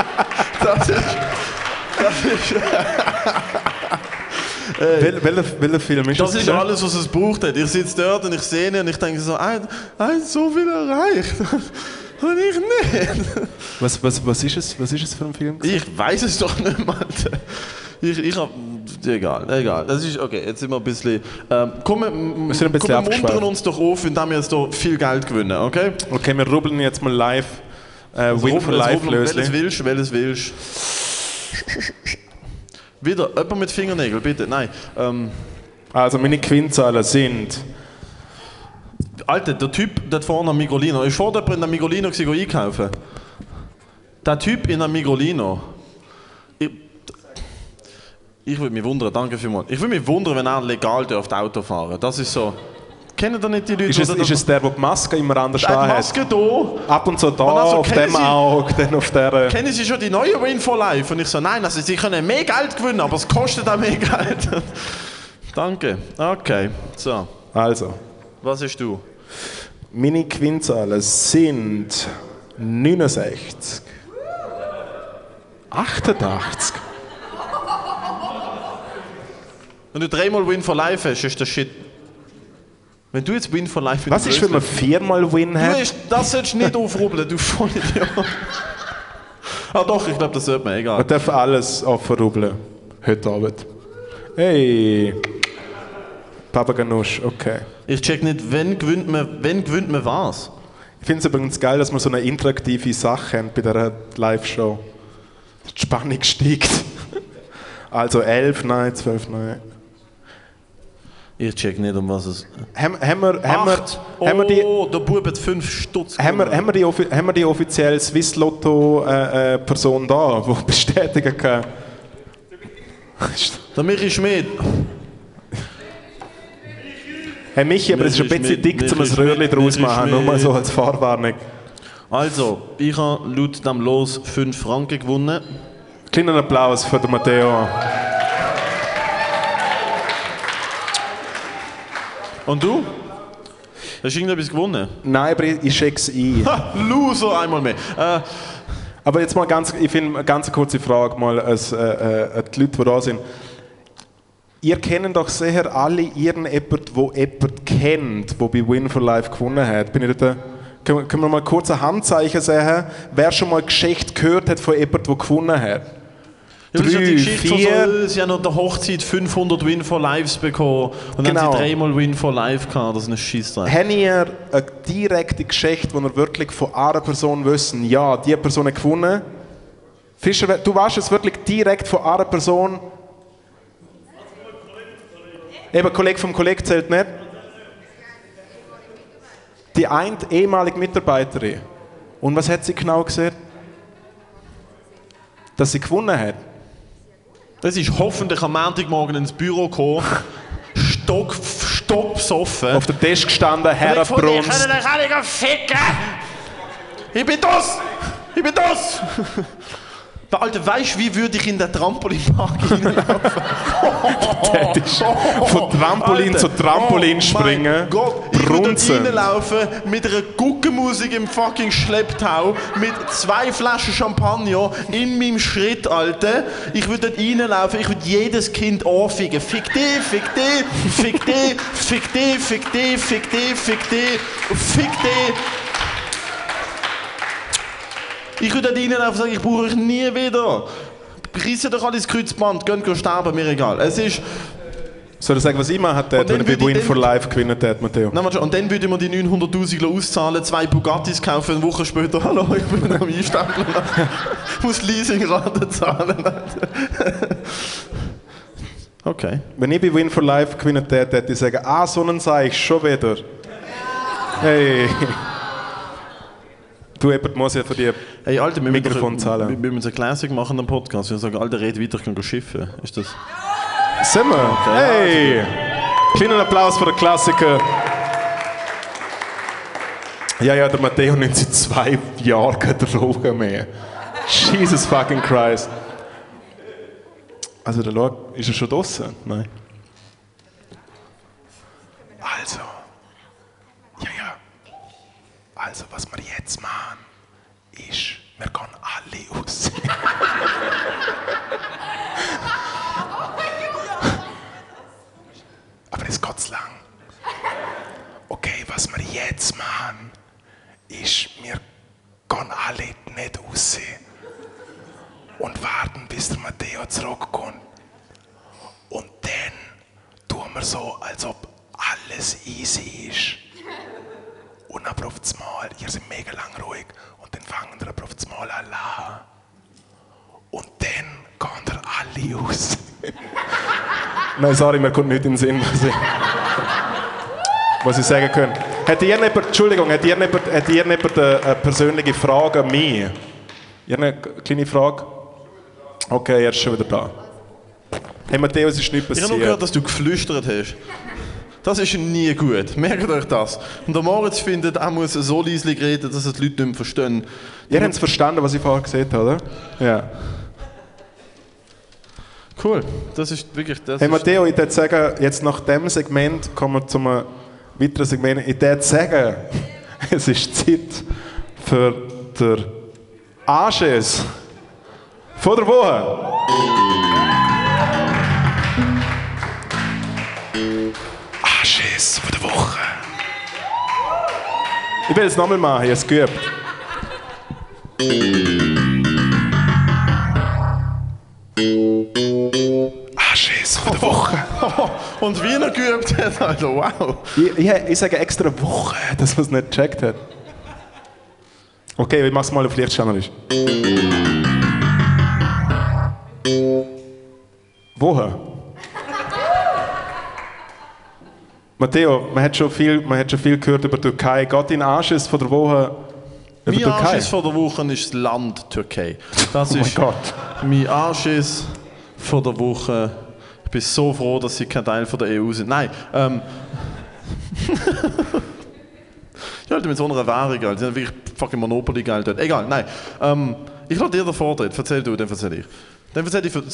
[SPEAKER 2] das ist, das ist,
[SPEAKER 1] Wel, welcher, welcher Film ist
[SPEAKER 2] das ist
[SPEAKER 1] gewesen?
[SPEAKER 2] alles, was es braucht hat. Ich sitze dort und ich sehe ihn und ich denke so, er hat so viel erreicht [laughs] und ich nicht.
[SPEAKER 1] Was, was, was, ist es, was ist es für ein Film?
[SPEAKER 2] Ich weiß es doch nicht mal. Ich, ich hab, egal, egal. Das ist, okay, jetzt sind wir ein bisschen, ähm, komm, wir,
[SPEAKER 1] sind ein bisschen
[SPEAKER 2] komm, wir muntern uns doch auf, indem wir jetzt hier viel Geld gewinnen, okay?
[SPEAKER 1] Okay, wir rubbeln jetzt mal live. Äh, Win for
[SPEAKER 2] Rubbeln,
[SPEAKER 1] Life
[SPEAKER 2] rubbeln, Welches willst du, welches willst? Wieder, jemand mit Fingernägeln, bitte, nein. Ähm,
[SPEAKER 1] Also meine Quinzahlen sind.
[SPEAKER 2] Alter, der Typ dort vorne am Migrolino, ist vor jemand in der gehen einkaufen? Der Typ in der Migrolino. Ich, ich würde mich wundern, danke vielmals. Ich würde mich wundern, wenn er legal dürfte Auto fahren. Das ist so. Kennen ihr nicht die Leute?
[SPEAKER 1] Ist es,
[SPEAKER 2] die
[SPEAKER 1] ist es der, der die Maske immer anders
[SPEAKER 2] der hat
[SPEAKER 1] hat?
[SPEAKER 2] Maske da.
[SPEAKER 1] Ab und zu da,
[SPEAKER 2] Und also
[SPEAKER 1] auf
[SPEAKER 2] kennen
[SPEAKER 1] dem
[SPEAKER 2] Sie-
[SPEAKER 1] Auge, dann auf der.
[SPEAKER 2] Kennen Sie schon die neue Win for Life? Und ich so, nein, also Sie können mehr Geld gewinnen, aber es kostet auch mehr Geld. [laughs] danke. Okay, so.
[SPEAKER 1] Also,
[SPEAKER 2] Was hast du?
[SPEAKER 1] meine Quinzahlen sind 69. 88.
[SPEAKER 2] Wenn du dreimal Win for Life hast, ist das Shit. Wenn du jetzt Win for Life
[SPEAKER 1] Was ist, wenn man viermal Win
[SPEAKER 2] Du
[SPEAKER 1] hat?
[SPEAKER 2] hast, das solltest du nicht [laughs] aufrubbeln, du Vollidiot. ah doch, ich glaube, das sollte man, egal.
[SPEAKER 1] Man darf alles aufrubbeln. Heute Abend. Hey. Papa Ganusch, okay.
[SPEAKER 2] Ich check nicht, wenn gewinnt man, wenn gewinnt man was?
[SPEAKER 1] Ich finde es übrigens geil, dass wir so eine interaktive Sache haben bei dieser Live-Show. Die Spannung steigt. [laughs] Also 11, nein, 12, nein.
[SPEAKER 2] Ich check nicht, um was es...
[SPEAKER 1] Haben, haben, wir, haben,
[SPEAKER 2] Acht.
[SPEAKER 1] wir, haben, wir die,
[SPEAKER 2] Oh, der Bub hat fünf Stutz
[SPEAKER 1] haben, wir,
[SPEAKER 2] gewonnen.
[SPEAKER 1] haben, wir die, offi- haben wir die offizielle Swiss Lotto-Person da, die [laughs] bestätigen kann?
[SPEAKER 2] Der Michi Schmidt.
[SPEAKER 1] Hey Michi, aber es ist ein
[SPEAKER 2] Michi
[SPEAKER 1] bisschen
[SPEAKER 2] Schmidt,
[SPEAKER 1] dick, um ein Röhrchen draus zu machen, nur mal so als Fahrwarnung.
[SPEAKER 2] Also, ich habe laut dem Los 5 Franken gewonnen.
[SPEAKER 1] Kleinen Applaus für den Matteo.
[SPEAKER 2] Und du? Hast du irgendetwas gewonnen?
[SPEAKER 1] Nein, aber ich, ich check's ein.
[SPEAKER 2] Ha, Loser, einmal mehr. Äh,
[SPEAKER 1] Aber jetzt mal ganz, ich finde eine ganz kurze Frage mal als, äh, äh, an die Leute, die da sind. Ihr kennt doch sicher alle irgendjemand, wo jemand kennt, der bei Win for Life gewonnen hat. Bin ich da, können, können wir mal kurz ein Handzeichen sehen, wer schon mal Geschichte gehört hat von jemandem, der gewonnen hat?
[SPEAKER 2] Ja, das ist ja die Geschichte von
[SPEAKER 1] vier.
[SPEAKER 2] so, sie haben noch der Hochzeit 500 Win for Lives bekommen und dann
[SPEAKER 1] Genau.
[SPEAKER 2] haben sie dreimal Win for Life gehabt, das ist ein Scheissdreck.
[SPEAKER 1] Habt ihr eine direkte Geschichte, wo ihr wirklich von einer Person wissen, ja, die Person hat gewonnen? Fischer, du weißt es wirklich direkt von einer Person? Eben, Kollege vom Kollegen zählt nicht. Die eine ehemalige Mitarbeiterin. Und was hat sie genau gesehen? Dass sie gewonnen hat.
[SPEAKER 2] Das ist hoffentlich am Montagmorgen ins Büro gekommen, stock, stockbesoffen.
[SPEAKER 1] Auf dem Tisch gestanden,
[SPEAKER 2] Und ich
[SPEAKER 1] herabbrunst.
[SPEAKER 2] könnt euch alle ficken! Ich bin das! Ich bin das! Der Alte, weißt du, wie würde ich in den Trampolinpark [laughs] hineinlaufen? [laughs]
[SPEAKER 1] Von Trampolin zu Trampolin springen,
[SPEAKER 2] Oh Mein Gott, ich würde reinlaufen mit einer Guckenmusik im fucking Schlepptau, mit zwei Flaschen Champagner in meinem Schritt, Alter. Ich würde dort reinlaufen, ich würde jedes Kind anficken. Fick dich, fick dich, fick dich, fick dich, fick dich, fick dich, fick dich, fick dich. Ich würde dort reinlaufen und sagen, ich brauche euch nie wieder. Reissen doch alles Kreuzband, gehen sterben, mir egal. Es ist...
[SPEAKER 1] Soll ich sagen, was ich hätte,
[SPEAKER 2] dann
[SPEAKER 1] wenn ich bei
[SPEAKER 2] würde
[SPEAKER 1] Win for Life gewinnen hätte, Matteo?
[SPEAKER 2] Nein, und dann würde man die 900'000 auszahlen, zwei Bugattis kaufen, eine Woche später, [laughs] hallo, ich bin am Einstempeln. Ich [laughs] muss Leasingrate zahlen. [laughs] okay.
[SPEAKER 1] Wenn ich bei Win for Life gewinnen hätte, hätte ich sagen, ah, so einen sage ich schon wieder. Hey. Du, jemand muss ja für die...
[SPEAKER 2] Hey, Alter, wir
[SPEAKER 1] Mikrofon zahlen.
[SPEAKER 2] wir, wir müssen eine Classic machen am Podcast. Wir sagen, Alter, red weiter, ich kann schiffen. Ist das...
[SPEAKER 1] Sind wir? Hey! Kleinen Applaus für den Klassiker. Ja, ja, der Matteo nimmt seit zwei Jahren keine Drogen mehr. Jesus fucking Christ. Also, der Lord, ist er schon draußen? Nein. Also. Also, was wir jetzt machen, ist, wir gehen alle aus. [laughs] Aber es geht zu lang. Okay, was wir jetzt machen, ist, wir gehen alle nicht raus und warten, bis der Matteo zurückkommt. Und dann tun wir so, als ob alles easy ist. Und aber auf das Mal, ihr seid mega lang ruhig und dann fangen auf das Mal an lachen. Und dann gehen wir alle aus. [laughs] Nein, sorry, mir kommt nicht in den Sinn, was ich, was ich sagen kann. Hat ihr jemand, Entschuldigung, hat ihr jemand, hat ihr jemand eine, eine persönliche Frage an mich? Ihr eine kleine Frage? Okay, er ist schon wieder da. Hey Matteo, es ist nicht
[SPEAKER 2] Ich habe nur gehört,
[SPEAKER 1] passiert.
[SPEAKER 2] dass du geflüstert hast. Das ist nie gut. Merkt euch das. Und der Moritz findet, er muss so leislich reden, dass es die Leute nicht mehr verstehen.
[SPEAKER 1] Ihr habt es verstanden, was ich vorher gesagt habe, oder? Ja.
[SPEAKER 2] Cool. Das ist wirklich das.
[SPEAKER 1] Hey Matteo, ich würde sagen, jetzt nach dem Segment kommen wir zu einem weiteren Segment. Ich würde sagen, [laughs] es ist Zeit für den Anschiss von der Woche. Anschiss von der Woche. Ich will es nochmal machen, ich habe es geübt. Anschiss von der Woche. [laughs]
[SPEAKER 2] Und wie er geübt hat, Alter, wow.
[SPEAKER 1] Ich, ich, ich sage extra Woche, dass man es nicht gecheckt hat. Okay, ich mach's mal auf Lichtschanel ist. Woche. Matteo, man hat, schon viel, man hat schon viel gehört über die Türkei. Geht in Anschiss von der Woche über
[SPEAKER 2] Mein
[SPEAKER 1] Türkei?
[SPEAKER 2] Anschiss von der Woche ist das Land Türkei. Das
[SPEAKER 1] Oh mein
[SPEAKER 2] ist
[SPEAKER 1] Gott.
[SPEAKER 2] mein Anschiss von der Woche. Ich bin so froh, dass sie kein Teil von der EU sind. Nein, ähm. [laughs] ja, Alter, mit so einer Währung, Alter. Die haben wirklich fucking Monopoly-Geld dort. Egal, nein. Ähm, ich lasse dir den Vortritt. Erzähl du, dann erzähl ich. Dann ich für,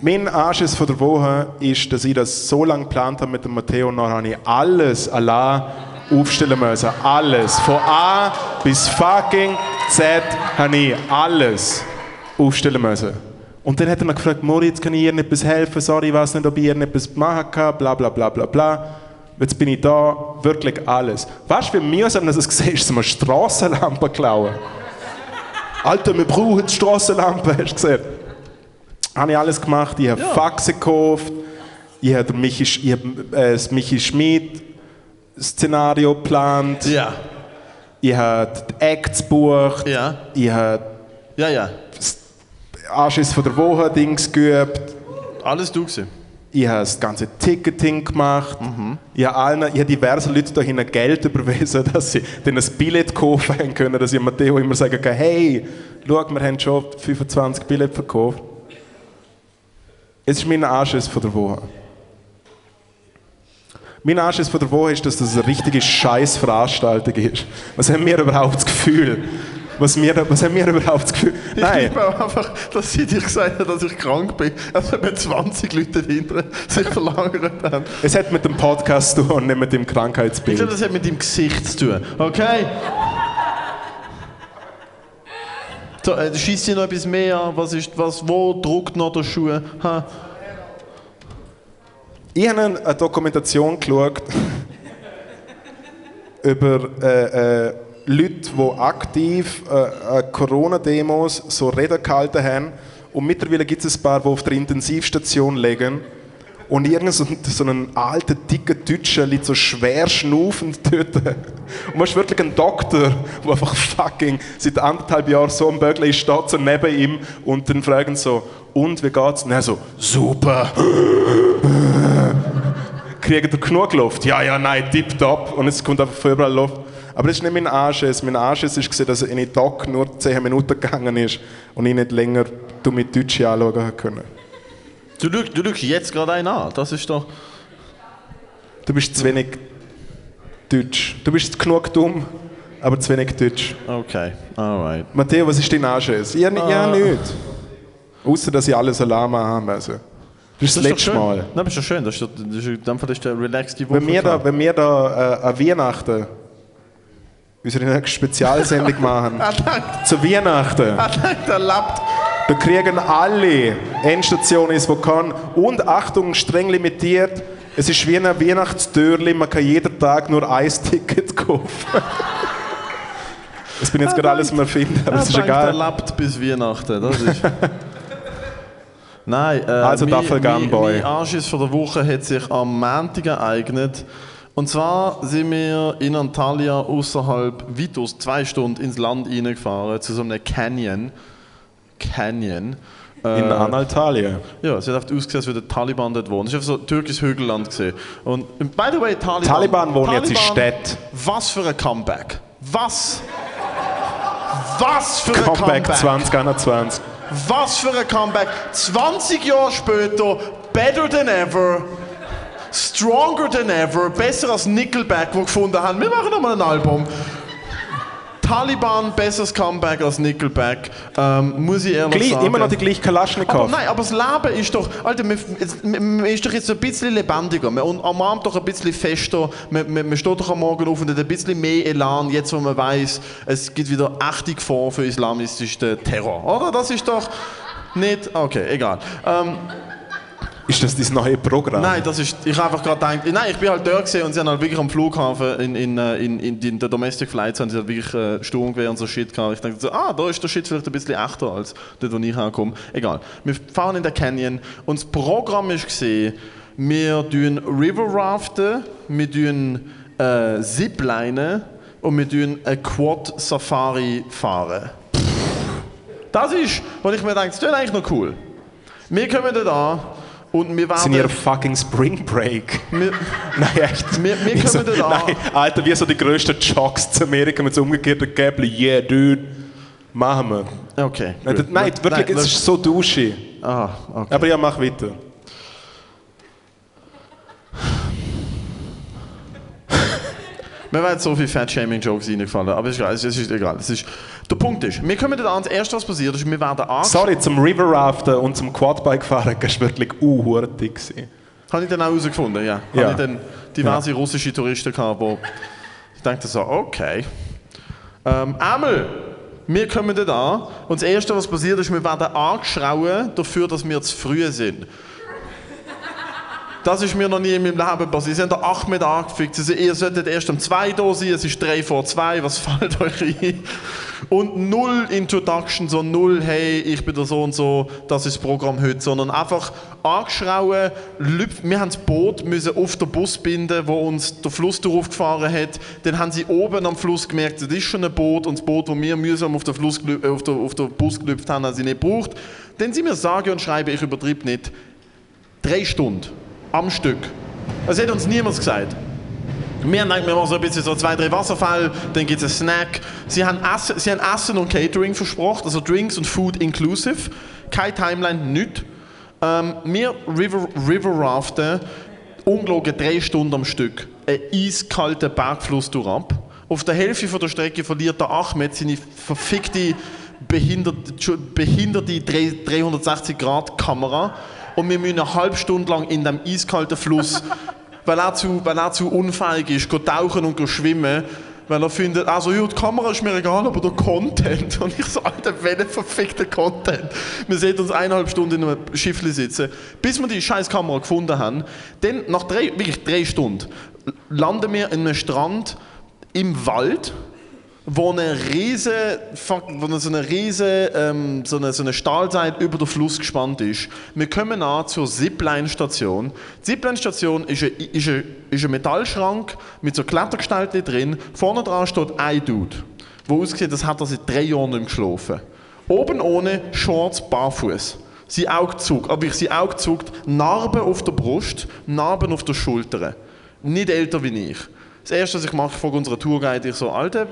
[SPEAKER 1] Mein Anschiss von der Woche ist, dass ich das so lange geplant habe mit dem Matteo und dann habe ich alles allein aufstellen müssen. Alles. Von A bis fucking Z habe ich alles aufstellen müssen. Und dann hat er mich gefragt, Moritz, kann ich Ihnen etwas helfen? Sorry, ich weiß nicht, ob ich Ihnen etwas machen kann, bla bla bla bla bla. Jetzt bin ich da, wirklich alles. Weißt du, wie mühsam das es war, so eine Strassenlampe klauen? Alter, wir brauchen die Strassenlampe, hast du gesehen? Habe ich alles gemacht. Ich habe
[SPEAKER 2] Ja.
[SPEAKER 1] Faxen gekauft, ich habe Michi, ich hab, äh, das Michi Schmid Szenario geplant,
[SPEAKER 2] ja.
[SPEAKER 1] ich habe die Acts gebucht,
[SPEAKER 2] Ja.
[SPEAKER 1] ich habe
[SPEAKER 2] Ja, ja.
[SPEAKER 1] das Anschiss von der Woche Dings geübt,
[SPEAKER 2] Alles du gewesen.
[SPEAKER 1] ich habe das ganze Ticketing gemacht, ich habe allen, ich habe diversen Leuten da hinten Geld [laughs] überwiesen, dass sie dann ein Billett kaufen können, dass ich Matteo immer sagen kann, hey, schau, wir haben schon 25 Billett verkauft. Es ist mein Anschiss von der Woche. Mein Anschiss von der Woche ist, dass das eine richtige Scheißveranstaltung ist. Was haben wir überhaupt das Gefühl? Was, wir, was haben wir überhaupt das Gefühl?
[SPEAKER 2] Ich
[SPEAKER 1] Nein.
[SPEAKER 2] liebe auch einfach, dass sie dir gesagt hat, dass ich krank bin. Also wenn 20 Leute dahinter sich verlagert haben.
[SPEAKER 1] Es hat mit dem Podcast zu tun und nicht mit dem
[SPEAKER 2] Ich
[SPEAKER 1] Krankheitsbild.
[SPEAKER 2] glaube, das hat mit deinem Gesicht zu tun. Okay? So, äh, schießt dir noch etwas mehr an? Was ist, was, wo druckt noch der Schuh? Ha?
[SPEAKER 1] Ich habe eine eine Dokumentation geschaut [laughs] über äh, äh, Leute, die aktiv äh, äh, Corona-Demos so Reden gehalten haben. Und mittlerweile gibt es ein paar, die auf der Intensivstation liegen. Und irgend so, so einen alten, dicken Deutscher liegt so schwer schnaufend dort. Und man ist wirklich ein Doktor, der einfach fucking seit anderthalb Jahren so am Bögel ist, steht so neben ihm und dann fragen so, und wie geht's? Und er so, super. [laughs] Kriegt er genug Luft? Ja, ja, nein, tipptopp. Und es kommt einfach von überall Luft. Aber das ist nicht mein Anschiss. Mein Anschiss war, dass in den Doc nur 10 Minuten gegangen ist und ich nicht länger mit Deutsch anschauen konnte.
[SPEAKER 2] Du, du schaust jetzt gerade einen an. Das ist doch.
[SPEAKER 1] Du bist zu wenig Deutsch. Du bist genug dumm, aber zu wenig Deutsch.
[SPEAKER 2] Okay, alright.
[SPEAKER 1] Matteo, was ist dein Anschiss? Ich
[SPEAKER 2] Ah.
[SPEAKER 1] habe nichts. Außer, dass ich alles allein machen müssen. Das ist das,
[SPEAKER 2] ist doch
[SPEAKER 1] letzte. Mal.
[SPEAKER 2] Nein, aber ist doch schön. Das ist, das ist, Fall ist der relaxte Woche.
[SPEAKER 1] Wenn wir da, wenn wir da äh, an Weihnachten unsere nächste Spezialsendung [laughs] machen, zu Weihnachten,
[SPEAKER 2] er lebt.
[SPEAKER 1] Da kriegen alle Endstationen, die kann. Und Achtung, streng limitiert. Es ist wie ein Weihnachtstürli, man kann jeden Tag nur ein Ticket kaufen. Das bin jetzt
[SPEAKER 2] Er
[SPEAKER 1] gerade alles am
[SPEAKER 2] denkt-
[SPEAKER 1] Erfinden, aber
[SPEAKER 2] er
[SPEAKER 1] es ist egal.
[SPEAKER 2] Er lebt bis Weihnachten. Das ist. [laughs] Nein, äh,
[SPEAKER 1] Also,
[SPEAKER 2] mein- mein-
[SPEAKER 1] Boy.
[SPEAKER 2] Mein Anschiss von der Woche hat sich am Montag ereignet. Und zwar sind wir in Antalya außerhalb weitaus zwei Stunden ins Land reingefahren, zu so einem Canyon. Canyon. Äh,
[SPEAKER 1] In Analtalia.
[SPEAKER 2] ja, es hat oft ausgesehen, als würde Taliban dort wohnen. Es ist einfach so ein türkisches Hügelland gesehen. Und und by the way, Taliban.
[SPEAKER 1] Taliban wohnen jetzt in Städten.
[SPEAKER 2] Was für ein Comeback. Was? Was für ein
[SPEAKER 1] Comeback
[SPEAKER 2] Comeback.
[SPEAKER 1] 2021.
[SPEAKER 2] Was für ein Comeback. 20 Jahre später, better than ever. Stronger than ever, besser als Nickelback, wo gefunden haben, wir machen nochmal ein Album. Taliban, besseres Comeback als Nickelback, ähm, muss ich ehrlich
[SPEAKER 1] Gleich,
[SPEAKER 2] sagen.
[SPEAKER 1] immer noch die gleiche
[SPEAKER 2] Aber
[SPEAKER 1] Kalaschnikow.
[SPEAKER 2] nein, aber das Leben ist doch, Alter, man ist doch jetzt ein bisschen lebendiger, man umarmt doch ein bisschen fester, man, man, man steht doch am Morgen auf und hat ein bisschen mehr Elan, jetzt wo man weiß, es gibt wieder echte Gefahr für islamistischen Terror, oder? Das ist doch nicht, okay, egal. Ähm,
[SPEAKER 1] Ist das dein neue Programm?
[SPEAKER 2] Nein, das ist, ich habe einfach gerade gedacht, nein, ich bin halt dort gesehen und sie haben halt wirklich am Flughafen in, in, äh, in, in, in der Domestic Flights haben sie halt wirklich äh, und so Shit gehabt. Ich dachte so, ah, da ist der Shit vielleicht ein bisschen echter als dort, wo ich herkomme. Egal. Wir fahren in den Canyon und das Programm ist gesehen, wir tun River Raften, wir tun äh, Ziplinen und wir tun ein Quad Safari fahren. Das ist, was ich mir denke, das ist eigentlich noch cool. Wir kommen da an und wir
[SPEAKER 1] Das sind
[SPEAKER 2] werden...
[SPEAKER 1] fucking Spring Break.
[SPEAKER 2] Wir, [laughs]
[SPEAKER 1] Nein, echt.
[SPEAKER 2] Wir- wir
[SPEAKER 1] so,
[SPEAKER 2] da-
[SPEAKER 1] Nein, Alter, wie so die grössten Jocks zu Amerika mit so umgekehrten Gäbeln. Yeah, dude. Machen wir.
[SPEAKER 2] okay.
[SPEAKER 1] Nein, nein wirklich, es
[SPEAKER 2] lass-
[SPEAKER 1] ist so duschi.
[SPEAKER 2] Ah, okay.
[SPEAKER 1] Aber ja, mach weiter.
[SPEAKER 2] Mir werden so viele Fat-Shaming-Jokes reingefallen, aber es ist egal. Es ist egal. Es ist, der Punkt ist, wir kommen da an, das erste, was passiert ist, wir werden angeschaut.
[SPEAKER 1] Sorry, zum River Raften und zum Quadbike fahren warst du wirklich unhurtig.
[SPEAKER 2] Habe ich dann auch herausgefunden, ja.
[SPEAKER 1] Ja.
[SPEAKER 2] Habe ich dann diverse russische Touristen gehabt, wo ich dachte so, okay. Ähm, einmal, wir kommen dort an und das erste, was passiert ist, wir werden angeschrauen dafür, dass wir zu früh sind. Das ist mir noch nie in meinem Leben passiert. Sie haben da 8 Meter angefickt. Sie sagen, ihr solltet erst um 2 da sein, es ist 3 vor 2, was [laughs] fällt euch ein? Und null Introduction, so null, hey, ich bin der so und so, das ist das Programm heute, sondern einfach angeschrauen, wir haben das Boot müssen auf den Bus binden, wo uns der Fluss durchgefahren hat. Dann haben sie oben am Fluss gemerkt, das ist schon ein Boot und das Boot, das wir mühsam auf den, Fluss, äh, auf den, auf den Bus gelüpft haben, haben sie nicht gebraucht. Dann sind wir sage und schreibe, ich übertrieb nicht, drei Stunden am Stück. Das hat uns niemand gesagt. Wir gedacht, wir machen so ein bisschen so zwei, drei Wasserfälle, dann gibt es einen Snack. Sie haben, Essen, sie haben Essen und Catering versprochen, also Drinks und Food inclusive. Keine Timeline, nichts. Ähm, wir River, River Raften, ungelogen drei Stunden am Stück. Ein eiskalter Bergfluss durchab. Auf der Hälfte von der Strecke verliert der Ahmed seine verfickte, behinderte, behinderte 360-Grad-Kamera. Und wir müssen eine halbe Stunde lang in dem eiskalten Fluss [laughs] weil er zu, weil er zu unfähig ist, geht tauchen und geht schwimmen, weil er findet, also ja, die Kamera ist mir egal, aber der Content. [laughs] Und ich so, Alter, welcher verfickter Content? Wir sehen uns eineinhalb Stunden in einem Schiffli sitzen, bis wir die scheiß Kamera gefunden haben. Dann, nach drei, wirklich drei Stunden, landen wir in einem Strand im Wald, wo eine riese, wo so eine riese, ähm, so eine, so eine Stahlseil über den Fluss gespannt ist. Wir kommen an zur Zipline-Station. Die Zipline-Station ist ein, ist, ist ein Metallschrank mit so Klettergestalten drin. Vorne dran steht ein Dude, der aussieht, als hätte er seit drei Jahren nicht mehr geschlafen. Oben ohne Shorts, barfuß. Sein Auge zuckt, aber ich sein Auge zuckt, Narben auf der Brust, Narben auf der Schulter. Nicht älter wie ich. Das erste, was ich mache, ich frage Tourguide, ich so, Alter,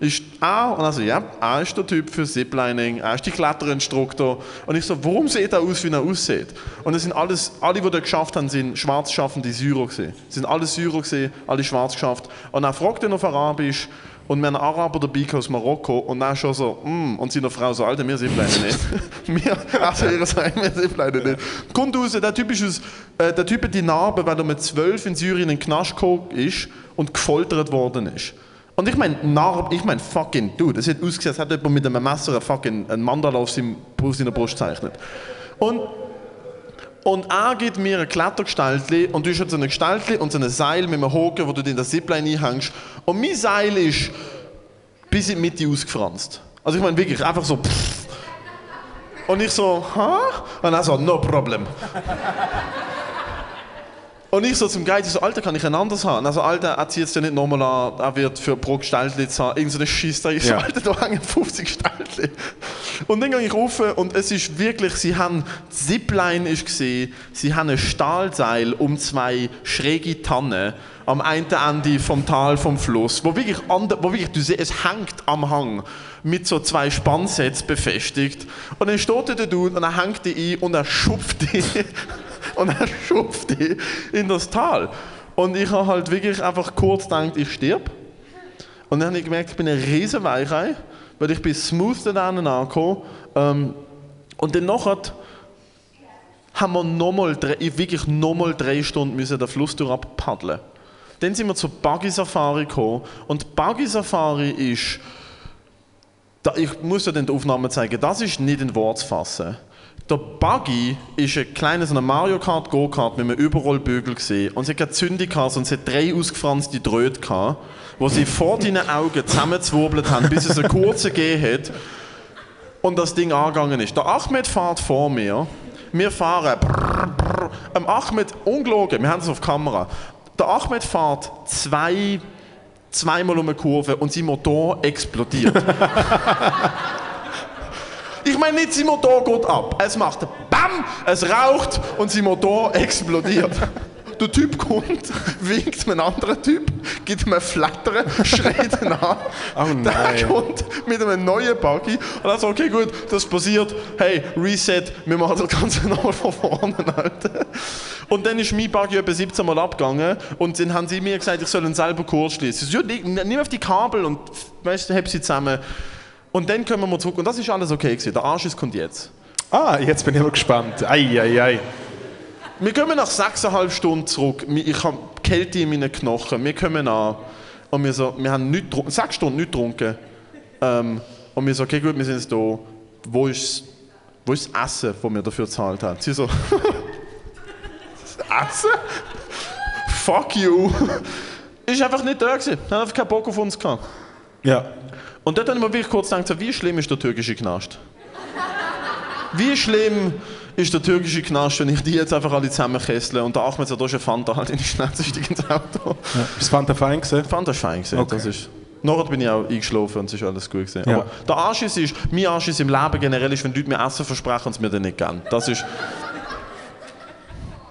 [SPEAKER 2] ist er, und also ja, er ist der Typ für Ziplining, er ist die Kletterinstruktor. Und ich so, warum sieht er aus, wie er aussieht? Und es sind alles, alle, die das geschafft haben, sind schwarz schaffende Syrer gewesen. Es sind alle Syrer gewesen, alle schwarz geschafft. Und er fragt ihn auf Arabisch, und wir haben einen Araber dabei aus Marokko, und er schon so, mm, und seine Frau so, Alter, wir Ziplinen nicht. [laughs] wir, also ihr sagt, [laughs] wir Ziplinen nicht. Kommt raus, der Typ ist aus, äh, der Typ hat die Narbe, weil er mit zwölf in Syrien in den Knast gekommen ist und gefoltert worden ist. Und ich meine, Narb, ich meine, fucking, dude, es hat ausgesehen, als hätte jemand mit einem Messer einen fucking einen Mandala auf, seinem, auf seiner Brust gezeichnet. Und, und er gibt mir ein Klettergestaltli und du hast so ein Gestaltli und so ein Seil mit einem Haken, wo du in das Zipline einhängst. Und mein Seil ist bis in die Mitte ausgefranst. Also ich meine wirklich, einfach so pff. Und ich so, ha? Und er so, no problem. Und ich so zum Guide, ich so, Alter, kann ich ein anderes haben? Also, Alter, er zieht es ja nicht nochmal an, er wird für pro Gestaltli zahlen, irgend so eine Scheiße. Ich so,
[SPEAKER 1] Ja.
[SPEAKER 2] Alter, da hängen [laughs] 50 Gestaltli. Und dann gehe ich rauf und es ist wirklich, sie haben, die Zipline ist gesehen, sie haben ein Stahlseil um zwei schräge Tannen am einen Ende vom Tal vom Fluss, wo wirklich, an, wo wirklich du siehst, es hängt am Hang mit so zwei Spannsets befestigt. Und dann steht da der Dude und er hängt die ein und er schupft die [laughs] [laughs] und er schupft die in das Tal. Und ich habe halt wirklich einfach kurz gedacht, ich stirb. Und dann habe ich gemerkt, ich bin ein riesen Weichei, weil ich bin smooth da drinnen angekommen. Ähm, und dann nachher haben wir nochmal, wirklich nochmal drei Stunden müssen den Fluss durch paddeln. Dann sind wir zur Buggy Safari gekommen. Und Buggy Safari ist, ich muss dir die Aufnahme zeigen, das ist nicht in Wort zu fassen. Der Buggy ist ein ein Mario Kart Go-Kart mit einem Überrollbügel gesehen und sie hat gehabt, sondern sie hat drei ausgefranste Drähte gehabt, wo sie vor deinen Augen zusammengezwirbelt haben, bis es einen kurzen gegeben hat und das Ding angegangen ist. Der Ahmed fährt vor mir, wir fahren brrr, brrr. Am Ahmed, ungelogen, wir haben es auf Kamera, der Ahmed fährt zwei, zweimal um eine Kurve und sein Motor explodiert. [laughs] Ich meine nicht, sein Motor geht ab. Es macht BAM, es raucht und sein Motor explodiert. [laughs] Der Typ kommt, [laughs] winkt einem anderen Typ, gibt ihm ein Flattern, schreit ihn an.
[SPEAKER 1] Oh [laughs]
[SPEAKER 2] Der kommt mit einem neuen Buggy und dann so, okay gut, das passiert, hey, Reset, wir machen das Ganze nochmal von vorne, Alter. Und dann ist mein Buggy etwa 17 Mal abgegangen und dann haben sie mir gesagt, ich soll ihn selber kurz schließen. Ich so, ja, nimm auf die Kabel und weißt heb sie zusammen. Und dann kommen wir zurück und das ist alles okay gewesen. Der Arsch kommt jetzt.
[SPEAKER 1] Ah, jetzt bin ich aber gespannt. Ei, ei, ei.
[SPEAKER 2] Wir kommen nach 6,5 Stunden zurück. Ich habe Kälte in meinen Knochen. Wir kommen an und wir, so, wir haben nicht, sechs Stunden nicht getrunken. Ähm, und wir so, okay gut, wir sind jetzt da. Wo ist, wo ist das Essen, das wir dafür gezahlt haben? Sie so, [laughs] Essen? Fuck you. [laughs] Ist einfach nicht da gewesen. Haben einfach keinen Bock auf uns gehabt.
[SPEAKER 1] Ja.
[SPEAKER 2] Und dort habe ich mir wirklich kurz gedacht, wie schlimm ist der türkische Knast? Wie schlimm ist der türkische Knast, wenn ich die jetzt einfach alle zusammenkessle und der Ahmed sagt, da ist ein Fanta halt in die Schnauze ins Auto.
[SPEAKER 1] Das fand er fein gesehen.
[SPEAKER 2] Fanta ist fein gewesen,
[SPEAKER 1] Okay.
[SPEAKER 2] das ist... Nachher bin ich auch eingeschlafen und es ist alles gut gewesen.
[SPEAKER 1] Ja.
[SPEAKER 2] Aber der Anschiss ist, mein Anschiss im Leben generell ist, wenn Leute mir Essen versprechen und es mir dann nicht geben. Das ist...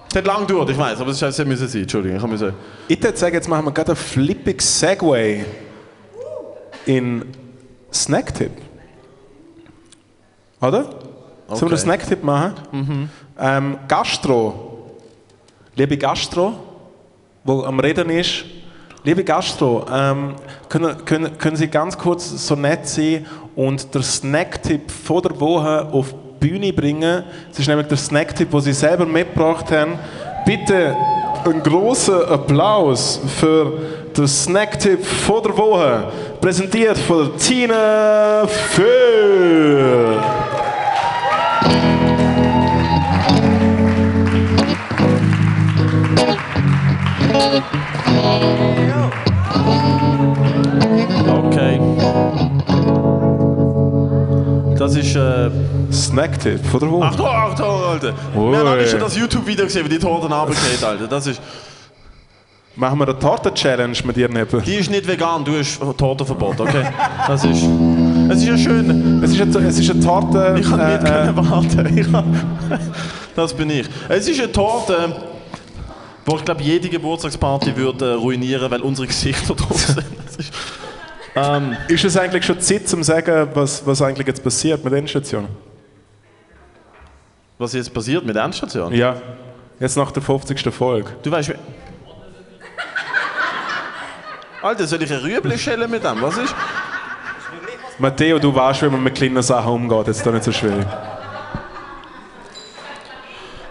[SPEAKER 2] Das hat lange gedauert, ich weiß, aber es hätte müssen sein. Entschuldigung, ich habe müssen...
[SPEAKER 1] Ich würde sagen, jetzt machen wir gerade einen flippig Segway in Snacktipp. Oder? Sollen wir
[SPEAKER 2] Okay.
[SPEAKER 1] einen Snacktipp machen? Ähm, Gastro. Liebe Gastro, wo am Reden ist. Liebe Gastro, ähm, können, können, können Sie ganz kurz so nett sein und den Snacktipp von der Woche auf die Bühne bringen? Es ist nämlich der Snacktipp, den Sie selber mitgebracht haben. Bitte einen großen Applaus für den Snacktipp von der Woche, präsentiert von Tina Föhr.
[SPEAKER 2] Okay. Das ist... Äh,
[SPEAKER 1] Snacktipp von der Woche.
[SPEAKER 2] Achtung, Achtung, Alter!
[SPEAKER 1] Ui.
[SPEAKER 2] Wir haben alle schon das YouTube-Video gesehen, wie die Torte runtergeht, Alter. Das ist...
[SPEAKER 1] Machen wir eine Torte-Challenge mit dir neben.
[SPEAKER 2] Die ist nicht vegan, du hast Tortenverbot, okay? [laughs] Das ist... Es ist ja schön.
[SPEAKER 1] Es ist eine, es ist eine Torte.
[SPEAKER 2] Ich kann nicht
[SPEAKER 1] äh, äh,
[SPEAKER 2] warten. [laughs] Ich kann- Das bin ich. Es ist eine Torte, wo ich glaube, jede Geburtstagsparty würde äh, ruinieren, weil unsere Gesichter [laughs] drauf sind. Ist, ähm,
[SPEAKER 1] ist es eigentlich schon Zeit, zu sagen, was, was eigentlich jetzt passiert mit der Endstation?
[SPEAKER 2] was jetzt passiert mit der Endstation?
[SPEAKER 1] Ja. Jetzt nach der 50. Folge.
[SPEAKER 2] Du weißt... Alter, soll ich ein Rüebli schälen mit dem? Was ist...
[SPEAKER 1] Matteo, du weißt, wie man mit kleinen Sachen umgeht. Jetzt ist doch nicht so schwierig.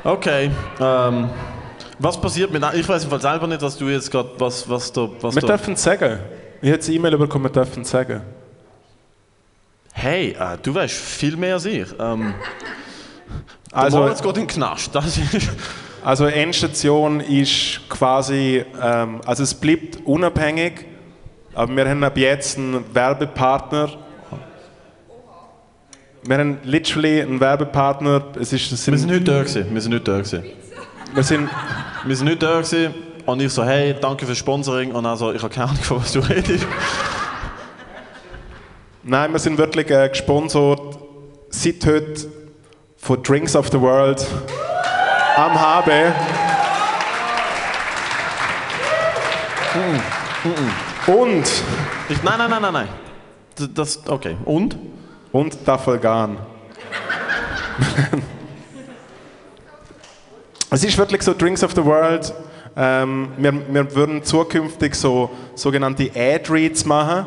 [SPEAKER 2] Okay. Ähm, was passiert mit... Ich weiß Fall selber nicht, was du jetzt gerade... Was, was da... Was
[SPEAKER 1] Wir
[SPEAKER 2] da
[SPEAKER 1] dürfen es sagen. Ich habe eine E-Mail bekommen, wir dürfen es sagen.
[SPEAKER 2] hey, äh, du weißt viel mehr als ich. Ähm,
[SPEAKER 1] Also,
[SPEAKER 2] Moritz geht in den Knast. Das ist...
[SPEAKER 1] also Endstation ist quasi, ähm, also es bleibt unabhängig Aber wir haben ab jetzt einen Werbepartner. Wir haben literally einen Werbepartner. Es ist, es
[SPEAKER 2] Wir
[SPEAKER 1] sind,
[SPEAKER 2] nicht da gewesen. Wir sind nicht da gewesen.
[SPEAKER 1] wir sind,
[SPEAKER 2] Wir sind nicht da gewesen. Und ich so, hey, danke fürs Sponsoring. Und also, ich habe keine Ahnung, von was du redest.
[SPEAKER 1] nein, wir sind wirklich äh, gesponsert seit heute von Drinks of the World am HB. Und,
[SPEAKER 2] Ich, nein, nein, nein, nein, nein. Das, das, okay. Und?
[SPEAKER 1] und Tafelgan. es ist wirklich so Drinks of the World. Ähm, wir, wir würden zukünftig so sogenannte Ad-Reads machen.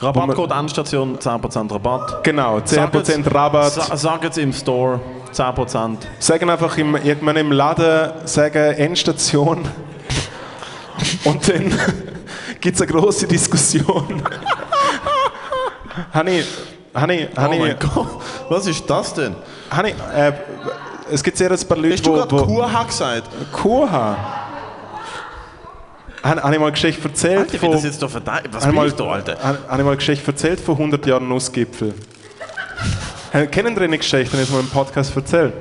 [SPEAKER 2] Rabattcode Endstation, 10% Rabatt.
[SPEAKER 1] Genau, 10%
[SPEAKER 2] Sag jetzt-
[SPEAKER 1] Rabatt.
[SPEAKER 2] Sa sag jetzt im Store 10%.
[SPEAKER 1] Sagen einfach im, irgendwann im Laden, sagen Endstation. Und dann [laughs] gibt es eine große Diskussion. Habe ich, habe
[SPEAKER 2] oh mein Gott, was ist das denn?
[SPEAKER 1] ich, äh, es gibt sehr ein paar Leute,
[SPEAKER 2] Hast du gerade Kuha gesagt?
[SPEAKER 1] Kuha. Habe habe ich mal eine Geschichte erzählt
[SPEAKER 2] Alter,
[SPEAKER 1] von,
[SPEAKER 2] das jetzt da verteilt? Was
[SPEAKER 1] habe
[SPEAKER 2] bin
[SPEAKER 1] ich
[SPEAKER 2] ich da,
[SPEAKER 1] mal,
[SPEAKER 2] Alter?
[SPEAKER 1] habe habe ich mal eine Geschichte erzählt von 100 Jahren Nussgipfel. Kennen Sie eine Geschichte, die ich mal im Podcast erzählt?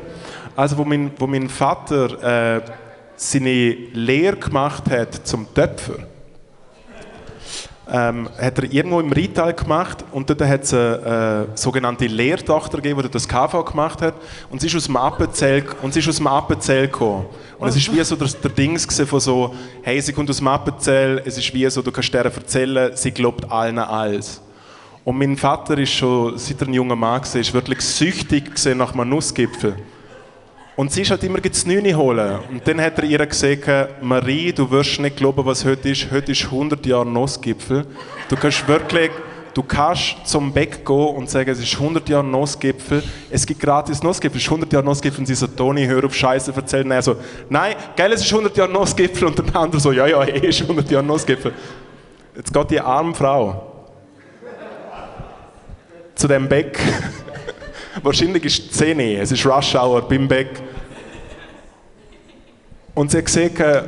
[SPEAKER 1] Also, wo mein, wo mein Vater äh, seine Lehre gemacht hat zum Töpfer, ähm, hat er irgendwo im Rital gemacht und dort hat es eine äh, sogenannte Lehrtochter gegeben, die das KV gemacht hat und sie ist aus dem Appenzell, und sie ist aus dem Appenzell gekommen. Und es ist wie so der, der Dings von so, hey, sie kommt aus dem Appenzell, es ist wie so, du kannst ihr erzählen, sie glaubt allen alles. Und mein Vater ist schon, seit er ein junger Mann war, ist wirklich süchtig nach einem Nussgipfel. Und sie ist halt immer das Neune holen. Und dann hat er ihr gesagt, Marie, du wirst nicht glauben, was heute ist. Heute ist 100 Jahre Nussgipfel. Du kannst wirklich, du kannst zum Bäck gehen und sagen, es ist 100 Jahre Nussgipfel. Es gibt gratis Nussgipfel. Es ist 100 Jahre Nussgipfel. Und sie so, Toni, hör auf Scheiße erzählen. Er so, nein, geil, es ist 100 Jahre Nussgipfel. Und der andere so, ja, ja, [laughs] eh ist 100 Jahre Nussgipfel. Jetzt geht die arme Frau zu dem Bäck. [laughs] Wahrscheinlich ist es 10 Uhr, es ist Rush Hour beim Bäck. Und sie hat gesagt, äh,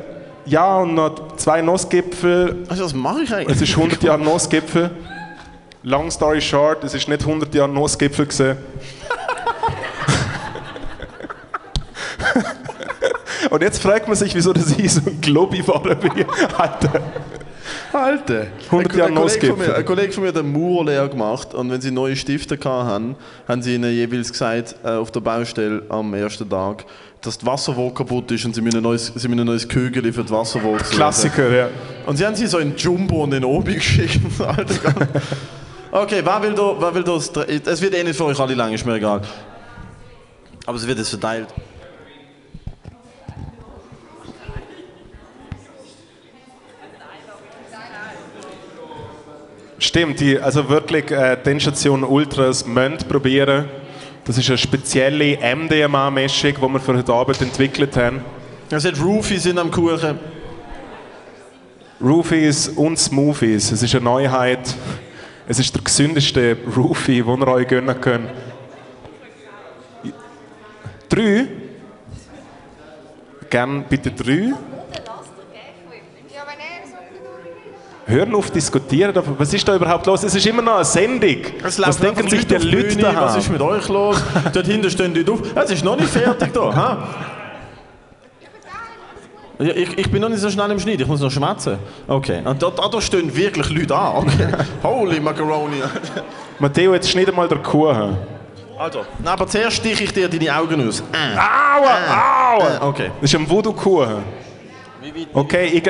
[SPEAKER 1] ja, und noch zwei Nussgipfel.
[SPEAKER 2] Also, was mache ich eigentlich?
[SPEAKER 1] Es ist 100 Jahre Nussgipfel. Long story short, es ist nicht 100 Jahre Nussgipfel gewesen. [laughs] Und jetzt fragt man sich, wieso das ich so ein Globi war wie. Alter.
[SPEAKER 2] Alter.
[SPEAKER 1] 100 Jahre
[SPEAKER 2] ein, Kollege von mir,
[SPEAKER 1] Nussgipfel.
[SPEAKER 2] ein Kollege von mir hat eine Maurerlehre gemacht und wenn sie neue Stifte hatten, haben sie ihnen jeweils gesagt, äh, auf der Baustelle am ersten Tag, dass die Wasserwaage kaputt ist und sie müssen ein neues, sie müssen ein neues Kügel für die suchen.
[SPEAKER 1] Klassiker, ja.
[SPEAKER 2] Und sie haben sie so in Jumbo und in Obi [laughs] geschickt. Alter, okay, wer will da, wer will das? Es wird eh nicht für euch alle lang, ist mir egal. Aber es wird jetzt verteilt.
[SPEAKER 1] Stimmt, die, also wirklich äh, die Endstation Ultras müssen probieren. Das ist eine spezielle MDMA-Mischung, die wir für heute Abend entwickelt haben.
[SPEAKER 2] Es hat Roofies in am Kuchen.
[SPEAKER 1] Roofies und Smoothies. Es ist eine Neuheit. Es ist der gesündeste Roofie, den ihr euch gönnen könnt. Drei? Gern bitte drei.
[SPEAKER 3] Ja, wenn er so
[SPEAKER 1] Hören auf diskutieren. aber Was ist da überhaupt los? Es ist immer noch eine Sendung. Was denken sich die Leute
[SPEAKER 2] Bühne. Was
[SPEAKER 1] da?
[SPEAKER 2] ist mit euch los? Dort hinten stehen die auf. Es ist noch nicht fertig da. Ha? Ich, ich bin noch nicht so schnell im Schnitt, ich muss noch schwätzen. Okay, und da, da, da stehen wirklich Leute an. Okay. [laughs] Holy Macaroni.
[SPEAKER 1] Matteo, jetzt schneid mal der Kuchen.
[SPEAKER 2] Also, aber zuerst stiche ich dir deine Augen aus. Äh.
[SPEAKER 1] Aua! Aua!
[SPEAKER 2] Äh, okay.
[SPEAKER 1] Das ist ein Voodoo-Kuchen. Okay, ich,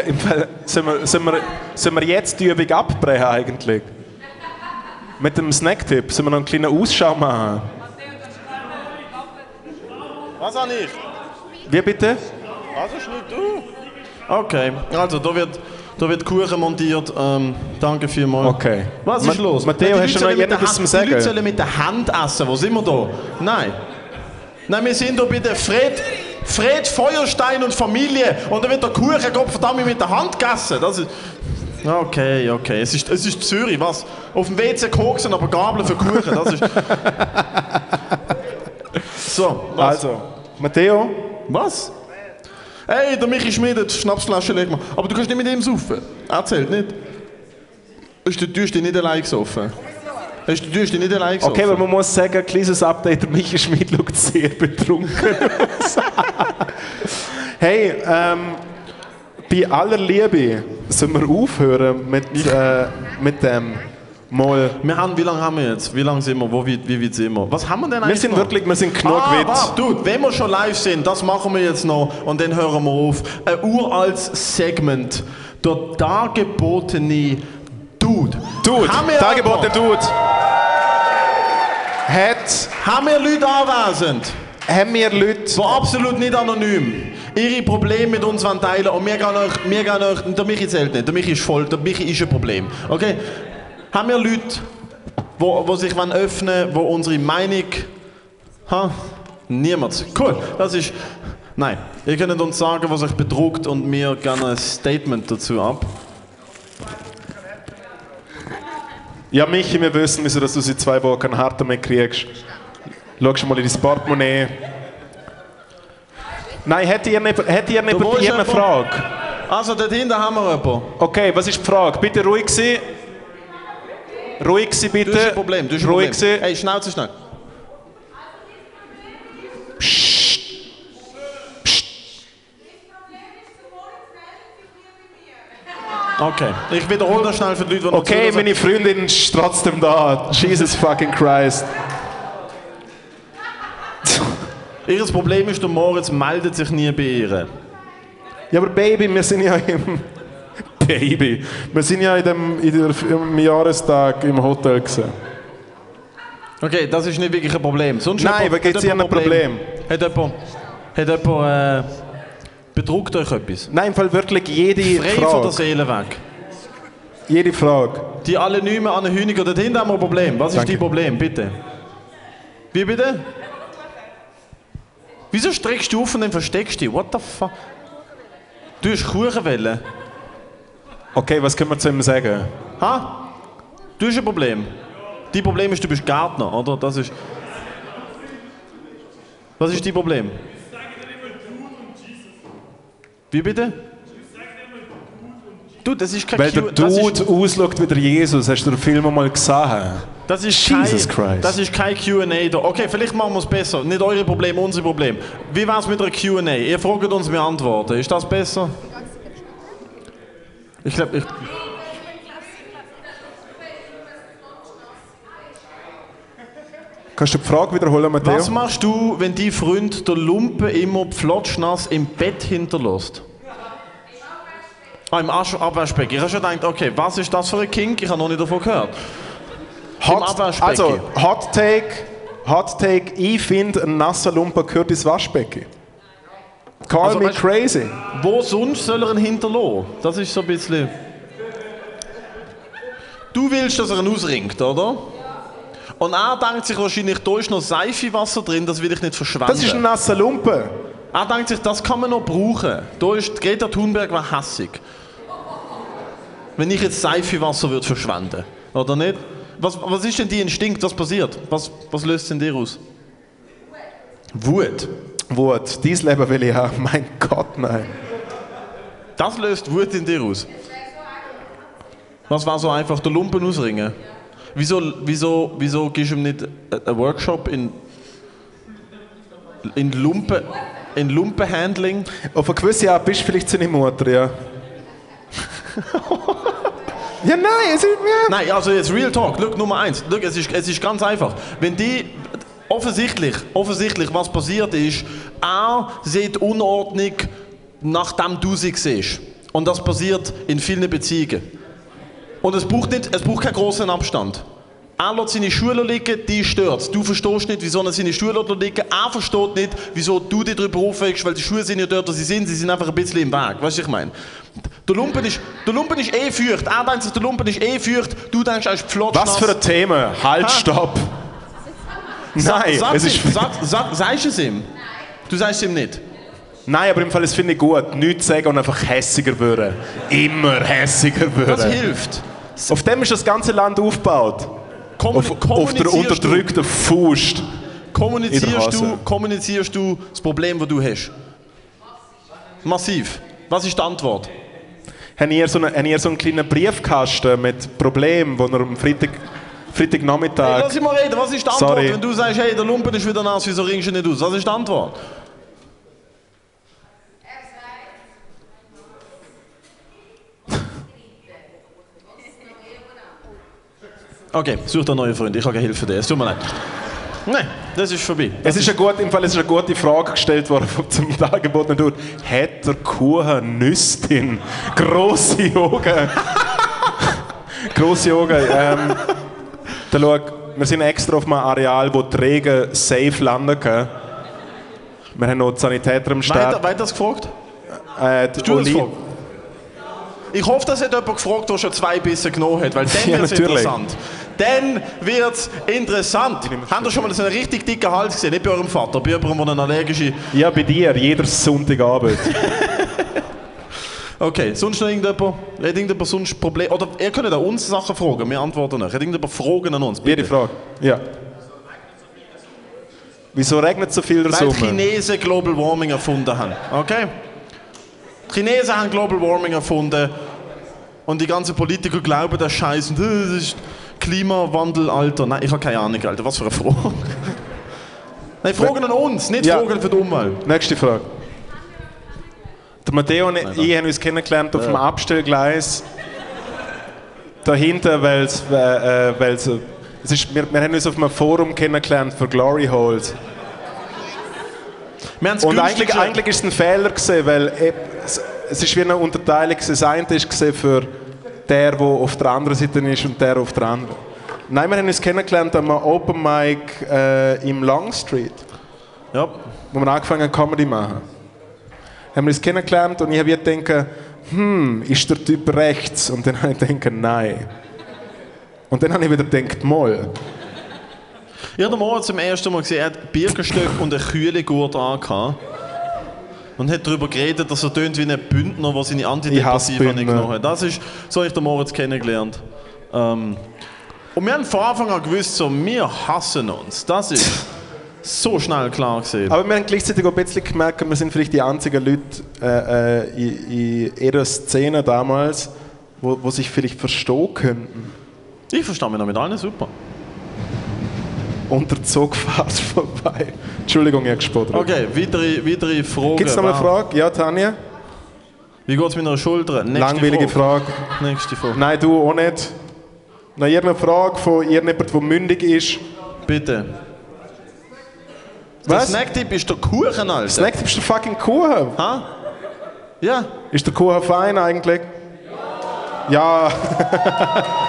[SPEAKER 1] sollen, wir, sollen, wir, sollen wir jetzt die Übung abbrechen eigentlich? Mit dem Snacktipp sollen wir noch einen kleinen Ausschau machen?
[SPEAKER 2] Was habe ich?
[SPEAKER 1] Wie bitte?
[SPEAKER 2] Also schnitt du. Okay, also da wird, da wird Kuchen montiert. Ähm, danke vielmals.
[SPEAKER 1] Okay.
[SPEAKER 2] Was ist
[SPEAKER 1] Ma-
[SPEAKER 2] los?
[SPEAKER 1] Matteo, hast du noch
[SPEAKER 2] Hand-
[SPEAKER 1] zum Sagen?
[SPEAKER 2] Die Leute sollen mit der Hand essen. Wo sind wir da? Nein. Nein, wir sind hier bei der Fred, Fred Feuerstein und Familie. Und da wird der Kuchen Gott verdammt mit der Hand gegessen. Das ist... Okay, okay. Es ist, es ist Zürich, was? Auf dem WC koksen, aber Gabeln für Kuchen. Das ist... [laughs] So, was?
[SPEAKER 1] Also, Matteo,
[SPEAKER 2] Was? Hey, der Michi die Schnapsflasche leer gemacht. Aber du kannst nicht mit ihm saufen. Er zählt nicht. Du hast dich nicht allein gesoffen? Du, hast dich nicht allein gesoffen?
[SPEAKER 1] Okay, aber man muss sagen, kleines Update, Michi Schmidt schaut sehr betrunken aus. [laughs] hey, ähm, bei aller Liebe sollen wir aufhören mit, äh, mit dem Mal.
[SPEAKER 2] wir haben, wie lange haben wir jetzt? Wie lange sind wir? Wo, wie, wie weit sind wir? Was haben wir denn
[SPEAKER 1] Wir
[SPEAKER 2] eigentlich
[SPEAKER 1] sind
[SPEAKER 2] noch?
[SPEAKER 1] wirklich, wir sind genug
[SPEAKER 2] ah,
[SPEAKER 1] weit.
[SPEAKER 2] Dude, wenn wir schon live sind, das machen wir jetzt noch und dann hören wir auf. Ein uraltes Segment. Der dargebotene Dude.
[SPEAKER 1] Dude,
[SPEAKER 2] haben wir
[SPEAKER 1] Dargebote
[SPEAKER 2] aber-
[SPEAKER 1] Dude. Hat,
[SPEAKER 2] Haben wir Leute anwesend?
[SPEAKER 1] haben wir Leute,
[SPEAKER 2] So absolut nicht anonym. Ihre Probleme mit uns teilen und wir gehen euch, wir gehen euch, der Michi zählt nicht, der Michi ist voll, der Michi ist ein Problem. Okay? Haben wir Leute, wo, wo sich wollen öffnen wo unsere Meinung... Ha? Niemand. Cool, das ist... Nein, ihr könnt uns sagen, was euch bedruckt und wir gerne ein Statement dazu ab.
[SPEAKER 1] Ja, Michi, wir wissen, wieso dass du seit zwei Wochen keinen Harten mehr kriegst. Schau mal in dein Portemonnaie. Nein, hätte ihr nicht, hätte ihr nicht
[SPEAKER 2] wo
[SPEAKER 1] bei
[SPEAKER 2] ist
[SPEAKER 1] dir eine? Frage?
[SPEAKER 2] Also, dort hinten haben wir jemanden.
[SPEAKER 1] Okay, was ist die Frage? Bitte ruhig sein. Ruhig sein, bitte.
[SPEAKER 2] Du hast ein Problem, du hast ein
[SPEAKER 1] ruhig
[SPEAKER 2] Problem.
[SPEAKER 1] sein.
[SPEAKER 2] Hey, Schnauze, schnell. Okay, ich wiederhole das schnell für die Leute, die noch
[SPEAKER 1] Okay,
[SPEAKER 2] zuhören.
[SPEAKER 1] meine Freundin ist trotzdem da. Jesus fucking Christ. [laughs]
[SPEAKER 2] Ihr Problem ist, der Moritz meldet sich nie bei ihr.
[SPEAKER 1] Ja, aber Baby, wir sind ja im... [laughs] Baby. Wir sind ja in dem, in der, im Jahrestag im Hotel gewesen.
[SPEAKER 2] Okay, das ist nicht wirklich ein Problem. Sonst
[SPEAKER 1] Nein, aber gibt's
[SPEAKER 2] hat
[SPEAKER 1] hier ein Problem?
[SPEAKER 2] Hat jemand, hat jemand äh, bedruckt euch etwas?
[SPEAKER 1] Nein, im Fall wirklich jede
[SPEAKER 2] Frei von der
[SPEAKER 1] Frage.
[SPEAKER 2] Seele weg.
[SPEAKER 1] Jede Frage.
[SPEAKER 2] Die anonyme Anne Hüniger, dort hinten haben wir ein Problem. Was ist
[SPEAKER 1] Danke.
[SPEAKER 2] dein Problem, bitte? Wie bitte? Wieso streckst du auf und dann versteckst du dich? What the fuck? Du hast Kuchenwelle.
[SPEAKER 1] Okay, was können wir zu ihm sagen?
[SPEAKER 2] Ha? Du hast ein Problem. Dein Problem ist, du bist Gärtner, oder? Das ist... Was ist dein Problem? Wie bitte? Du, das ist kein
[SPEAKER 1] Weil der
[SPEAKER 2] Q- das
[SPEAKER 1] Dude ausschaut wie der Jesus. Hast du den Film mal gesehen?
[SPEAKER 2] Das ist
[SPEAKER 1] Jesus
[SPEAKER 2] kein,
[SPEAKER 1] Christ.
[SPEAKER 2] Das ist kein Q&A da. Okay, vielleicht machen wir es besser. Nicht eure Probleme, unsere Probleme. Wie wäre es mit einer Q&A? Ihr fragt uns, wir antworten. Ist das besser? Ich glaube, ich...
[SPEAKER 1] Kannst du die Frage wiederholen, Matteo?
[SPEAKER 2] Was machst du, wenn dein Freund der Lumpe immer pflotschnass im Bett hinterlässt? Ah, im Asch- Abwaschbecken. Ich habe schon gedacht, okay, was ist das für ein Kink? Ich habe noch nicht davon gehört.
[SPEAKER 1] Hot, also, Hot Take. Hot Take. Ich finde, ein nasser Lumpen gehört ins Waschbecken. Call
[SPEAKER 2] Also,
[SPEAKER 1] me
[SPEAKER 2] weißt-
[SPEAKER 1] crazy.
[SPEAKER 2] Wo sonst soll er ihn hinterlassen? Das ist so ein bisschen... Du willst, dass er ihn ausringt, oder? Und er denkt sich wahrscheinlich, da ist noch Seifewasser drin, das will ich nicht verschwenden.
[SPEAKER 1] Das ist ein nasser Lumpen.
[SPEAKER 2] Er denkt sich, das kann man noch brauchen. Da ist Greta Thunberg war hässig. Wenn ich jetzt Seifewasser würde verschwenden, oder nicht? Was, was ist denn die Instinkt? Was passiert? Was, was löst denn dir aus? Wut.
[SPEAKER 1] Wut. Dein Leben will ich haben. [laughs] Mein Gott, nein.
[SPEAKER 2] Das löst Wut in dir aus. Was war so einfach? Der Lumpen ausringen? Wieso, wieso, wieso gibst du ihm nicht einen Workshop in, in Lumpen, in Lumpenhandling?
[SPEAKER 1] Auf eine gewisse Art bist du vielleicht seine Mutter, ja. [laughs] ja, nein, es ist mir.
[SPEAKER 2] Nein, also jetzt Real Talk. Look, Nummer eins. Look, es, ist, es ist ganz einfach. Wenn die offensichtlich, offensichtlich, was passiert ist, er sieht Unordnung, nachdem du sie siehst. Und das passiert in vielen Beziehungen. Und es braucht, nicht, es braucht keinen großen Abstand. Er lässt seine Schuhe liegen, die stört Du verstehst nicht, wieso er seine Schuhe liegen. Er versteht nicht, wieso du dich darüber aufregst, weil die Schuhe sind ja dort, wo sie sind. Sie sind einfach ein bisschen im Weg. Weißt du, was ich meine? Der Lumpen, ist, der Lumpen ist eh feucht. Er denkt sich, der Lumpen ist eh feucht. Du denkst, er ist pflotschnass.
[SPEAKER 1] Was für ein Thema? Halt,
[SPEAKER 2] Ha?
[SPEAKER 1] stopp. Nein,
[SPEAKER 2] sag
[SPEAKER 1] es ist.
[SPEAKER 2] ihm, sag, sag, sagst du es ihm? Du sagst es ihm nicht.
[SPEAKER 1] Nein, aber im Fall, das finde ich gut. Nichts sagen und einfach hässiger werden. Immer hässiger
[SPEAKER 2] Das
[SPEAKER 1] werden.
[SPEAKER 2] hilft.
[SPEAKER 1] Auf dem ist das ganze Land aufgebaut. Auf, auf der
[SPEAKER 2] kommunizierst du-
[SPEAKER 1] unterdrückten Faust.
[SPEAKER 2] Kommunizierst du, kommunizierst du das Problem, das du hast? Massiv. Was ist die Antwort?
[SPEAKER 1] Habt ihr so einen, habt ihr so einen kleinen Briefkasten mit Problemen, wo ihr am Freitag,
[SPEAKER 2] Hey,
[SPEAKER 1] Freitagnachmittag...
[SPEAKER 2] lass ich mal reden, was ist die Antwort,
[SPEAKER 1] Sorry.
[SPEAKER 2] wenn du sagst, hey, der Lumpen ist wieder nass, wieso ringst du nicht aus? Was ist die Antwort? Okay, such dir neue Freunde, ich habe keine Hilfe für dich, es tut mir leid. Nein, das ist vorbei.
[SPEAKER 1] Es ist, eine gute, im Fall, ist eine gute Frage gestellt worden [laughs] zum Dargebotenen durch. Hat der Kuchen Nüstin grosse Augen? [laughs] grosse Augen. Ähm, da schau, wir sind extra auf einem Areal, wo die Regen safe landen können. Wir haben noch die Sanitäter am Start.
[SPEAKER 2] weiter das gefragt?
[SPEAKER 1] Äh, die Oli-
[SPEAKER 2] gefragt. Ich hoffe, dass hat jemand gefragt, der schon zwei Bisse genommen hat, weil dann [laughs]
[SPEAKER 1] Ja,
[SPEAKER 2] wird es interessant. Dann wird es interessant. Habt ihr schon mal so einen richtig dicken Hals gesehen? Nicht bei eurem Vater, bei jemandem, der eine allergische...
[SPEAKER 1] Ja, bei dir, jeder Sonntagabend. [laughs]
[SPEAKER 2] Okay, sonst noch irgendjemand? Hat irgendjemand sonst Probleme? Oder ihr könnt auch uns Sachen fragen, wir antworten nicht. Hat irgendjemand Fragen an uns?
[SPEAKER 1] Jede Frage. Ja. Wieso regnet so viel der
[SPEAKER 2] Weil
[SPEAKER 1] Sommer?
[SPEAKER 2] Chinesen Global Warming erfunden haben. Okay? Die Chinesen haben Global Warming erfunden und die ganzen Politiker glauben das Scheiß und äh, das ist Klimawandel, Alter. Nein, ich habe keine Ahnung, Alter. Was für eine Frage. [laughs] Nein, Fragen an uns, nicht
[SPEAKER 1] Ja.
[SPEAKER 2] Fragen für die Umwelt.
[SPEAKER 1] Nächste Frage. Der Matteo und ich haben uns kennengelernt auf dem Abstellgleis. Dahinter, weil es. Äh, äh, weil's, äh, es ist, wir, wir haben uns auf einem Forum kennengelernt für Glory Holes. Und eigentlich, eigentlich ist es ein Fehler, gewesen, weil es, es ist wie eine Unterteilung. Das eine ist für der, der auf der anderen Seite ist und der auf der anderen. Nein, wir haben uns kennengelernt am Open Mic äh, im Long Street.
[SPEAKER 2] Ja.
[SPEAKER 1] wo wir angefangen haben, Comedy zu machen. Haben wir uns kennengelernt und ich habe gedacht, hm, ist der Typ rechts? Und dann [laughs] habe ich gedacht, nein. Und dann habe ich wieder gedacht, mal.
[SPEAKER 2] Ich habe Moritz zum ersten Mal gesehen, er hat Birkenstöcke und eine Kühlegurt angehabt. Und hat darüber geredet, dass er tönt wie ein Bündner, der seine Antidepressiva nicht genommen hat. Das ist, so habe ich den Moritz kennengelernt. Ähm, und wir haben von Anfang an gewusst, so, wir hassen uns. Das ist so schnell klar gesehen.
[SPEAKER 1] Aber wir haben gleichzeitig auch ein bisschen gemerkt, wir sind vielleicht die einzigen Leute äh, äh, in, in ihrer Szene damals, wo, wo sich vielleicht verstehen könnten.
[SPEAKER 2] Ich verstehe mich noch mit allen super.
[SPEAKER 1] Und der Zug fährt [laughs] vorbei. Entschuldigung, ich habe gespottet.
[SPEAKER 2] Okay, weitere, weitere Fragen.
[SPEAKER 1] Gibt es noch eine Frage? Ja, Tanja?
[SPEAKER 2] Wie geht es mit einer Schulter? Nächste
[SPEAKER 1] Langweilige Frage.
[SPEAKER 2] Nächste Frage.
[SPEAKER 1] Nein, du auch nicht. Noch irgendeine Frage von irgendjemandem, der mündig ist?
[SPEAKER 2] Bitte. Der
[SPEAKER 1] Was?
[SPEAKER 2] Snacktipp ist der Kuchen, Alter.
[SPEAKER 1] Snack ist der fucking Kuchen.
[SPEAKER 2] Ha? Ja.
[SPEAKER 1] Ist der Kuchen fein eigentlich? Ja. [laughs]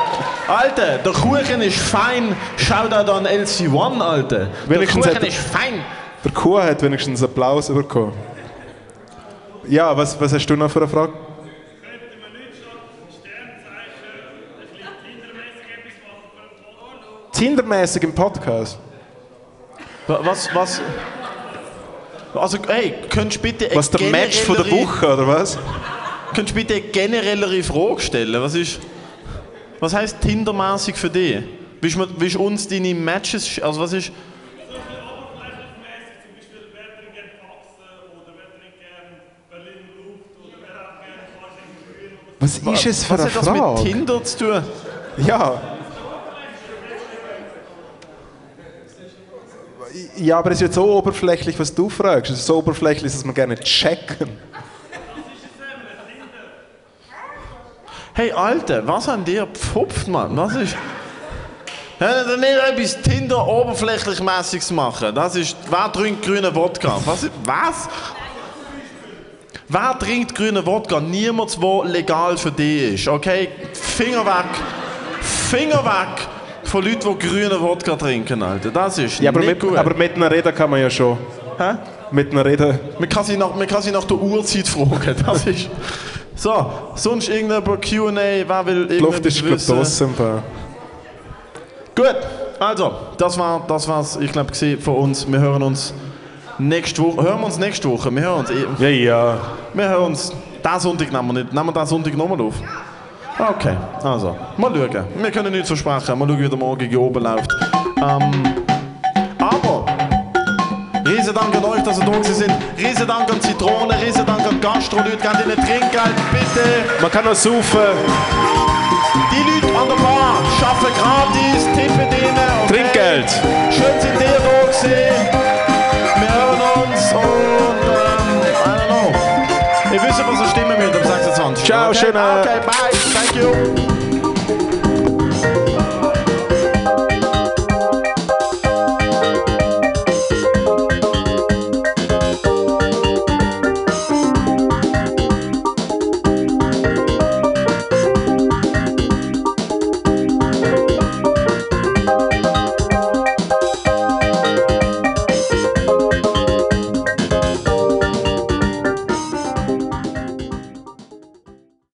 [SPEAKER 2] Alter, der Kuchen ist fein. Schau da an LC1, Alter. Der
[SPEAKER 1] Wenigstens
[SPEAKER 2] Kuchen
[SPEAKER 1] hat-
[SPEAKER 2] ist fein.
[SPEAKER 1] Der Kuchen hat wenigstens Applaus bekommen. Ja, was, was hast du noch für eine Frage? Tindermäßig im Podcast.
[SPEAKER 2] Wa- Was, was? Also, hey, könntest du bitte
[SPEAKER 1] Was der Match von der Woche, oder was?
[SPEAKER 2] Könntest du bitte eine generellere Frage stellen? Was ist. Was heisst Tindermäßig für dich? Willst du, willst du uns deine Matches. Also, was ist.
[SPEAKER 1] Was ist es für
[SPEAKER 2] Was
[SPEAKER 1] eine
[SPEAKER 2] hat das mit
[SPEAKER 1] Frage?
[SPEAKER 2] Tinder zu tun?
[SPEAKER 1] Ja. Ja, aber es ist jetzt so oberflächlich, was du fragst. Es ist so oberflächlich, dass wir gerne checken.
[SPEAKER 2] Hey, Alter, was haben die gepfupft, Mann? Was ist. Hör dann nicht etwas Tinder oberflächlich mäßiges machen. Das ist. Wer trinkt grünen Wodka? Was? Was? Wer trinkt grünen Wodka? Niemand, der legal für dich ist. Okay? Finger weg. Finger weg von Leuten, die grünen Wodka trinken, Alter. Das ist
[SPEAKER 1] Ja, aber
[SPEAKER 2] nicht
[SPEAKER 1] mit,
[SPEAKER 2] gut.
[SPEAKER 1] aber mit einer Rede kann man ja schon.
[SPEAKER 2] Hä?
[SPEAKER 1] Mit einer Rede.
[SPEAKER 2] Man kann sie nach, man kann sie nach der Uhrzeit fragen. Das ist. So, sonst irgendein Q&A, wer will
[SPEAKER 1] Die Luft ist, im Fall.
[SPEAKER 2] Gut, also, das war das war's, ich glaube, von uns. Wir hören uns nächste Woche. Hören wir uns nächste Woche. Wir hören uns, eh-
[SPEAKER 1] Ja, ja.
[SPEAKER 2] wir hören uns. Diesen Sonntag nehmen wir nicht. Nehmen wir diesen Sonntag nochmal auf? Okay, also, mal schauen. Wir können nichts versprechen. Mal schauen, wie der Morgen hier oben läuft. Ähm, Riesen Dank an euch, dass ihr da sind. Riesen Dank an Zitrone, riesen Dank an Gastro-Leute. Gebt ihnen Trinkgeld, bitte.
[SPEAKER 1] Man kann noch saufen.
[SPEAKER 2] Die Leute an der Bar arbeiten gratis, tippen ihnen. Okay?
[SPEAKER 1] Trinkgeld.
[SPEAKER 2] Schön sind ihr da gewesen. Wir hören uns und ähm, I don't know. Ihr wisst, was ihr stimmen müsst am 26.
[SPEAKER 1] Ciao,
[SPEAKER 2] okay?
[SPEAKER 1] schöne-
[SPEAKER 2] Okay, bye. Thank you.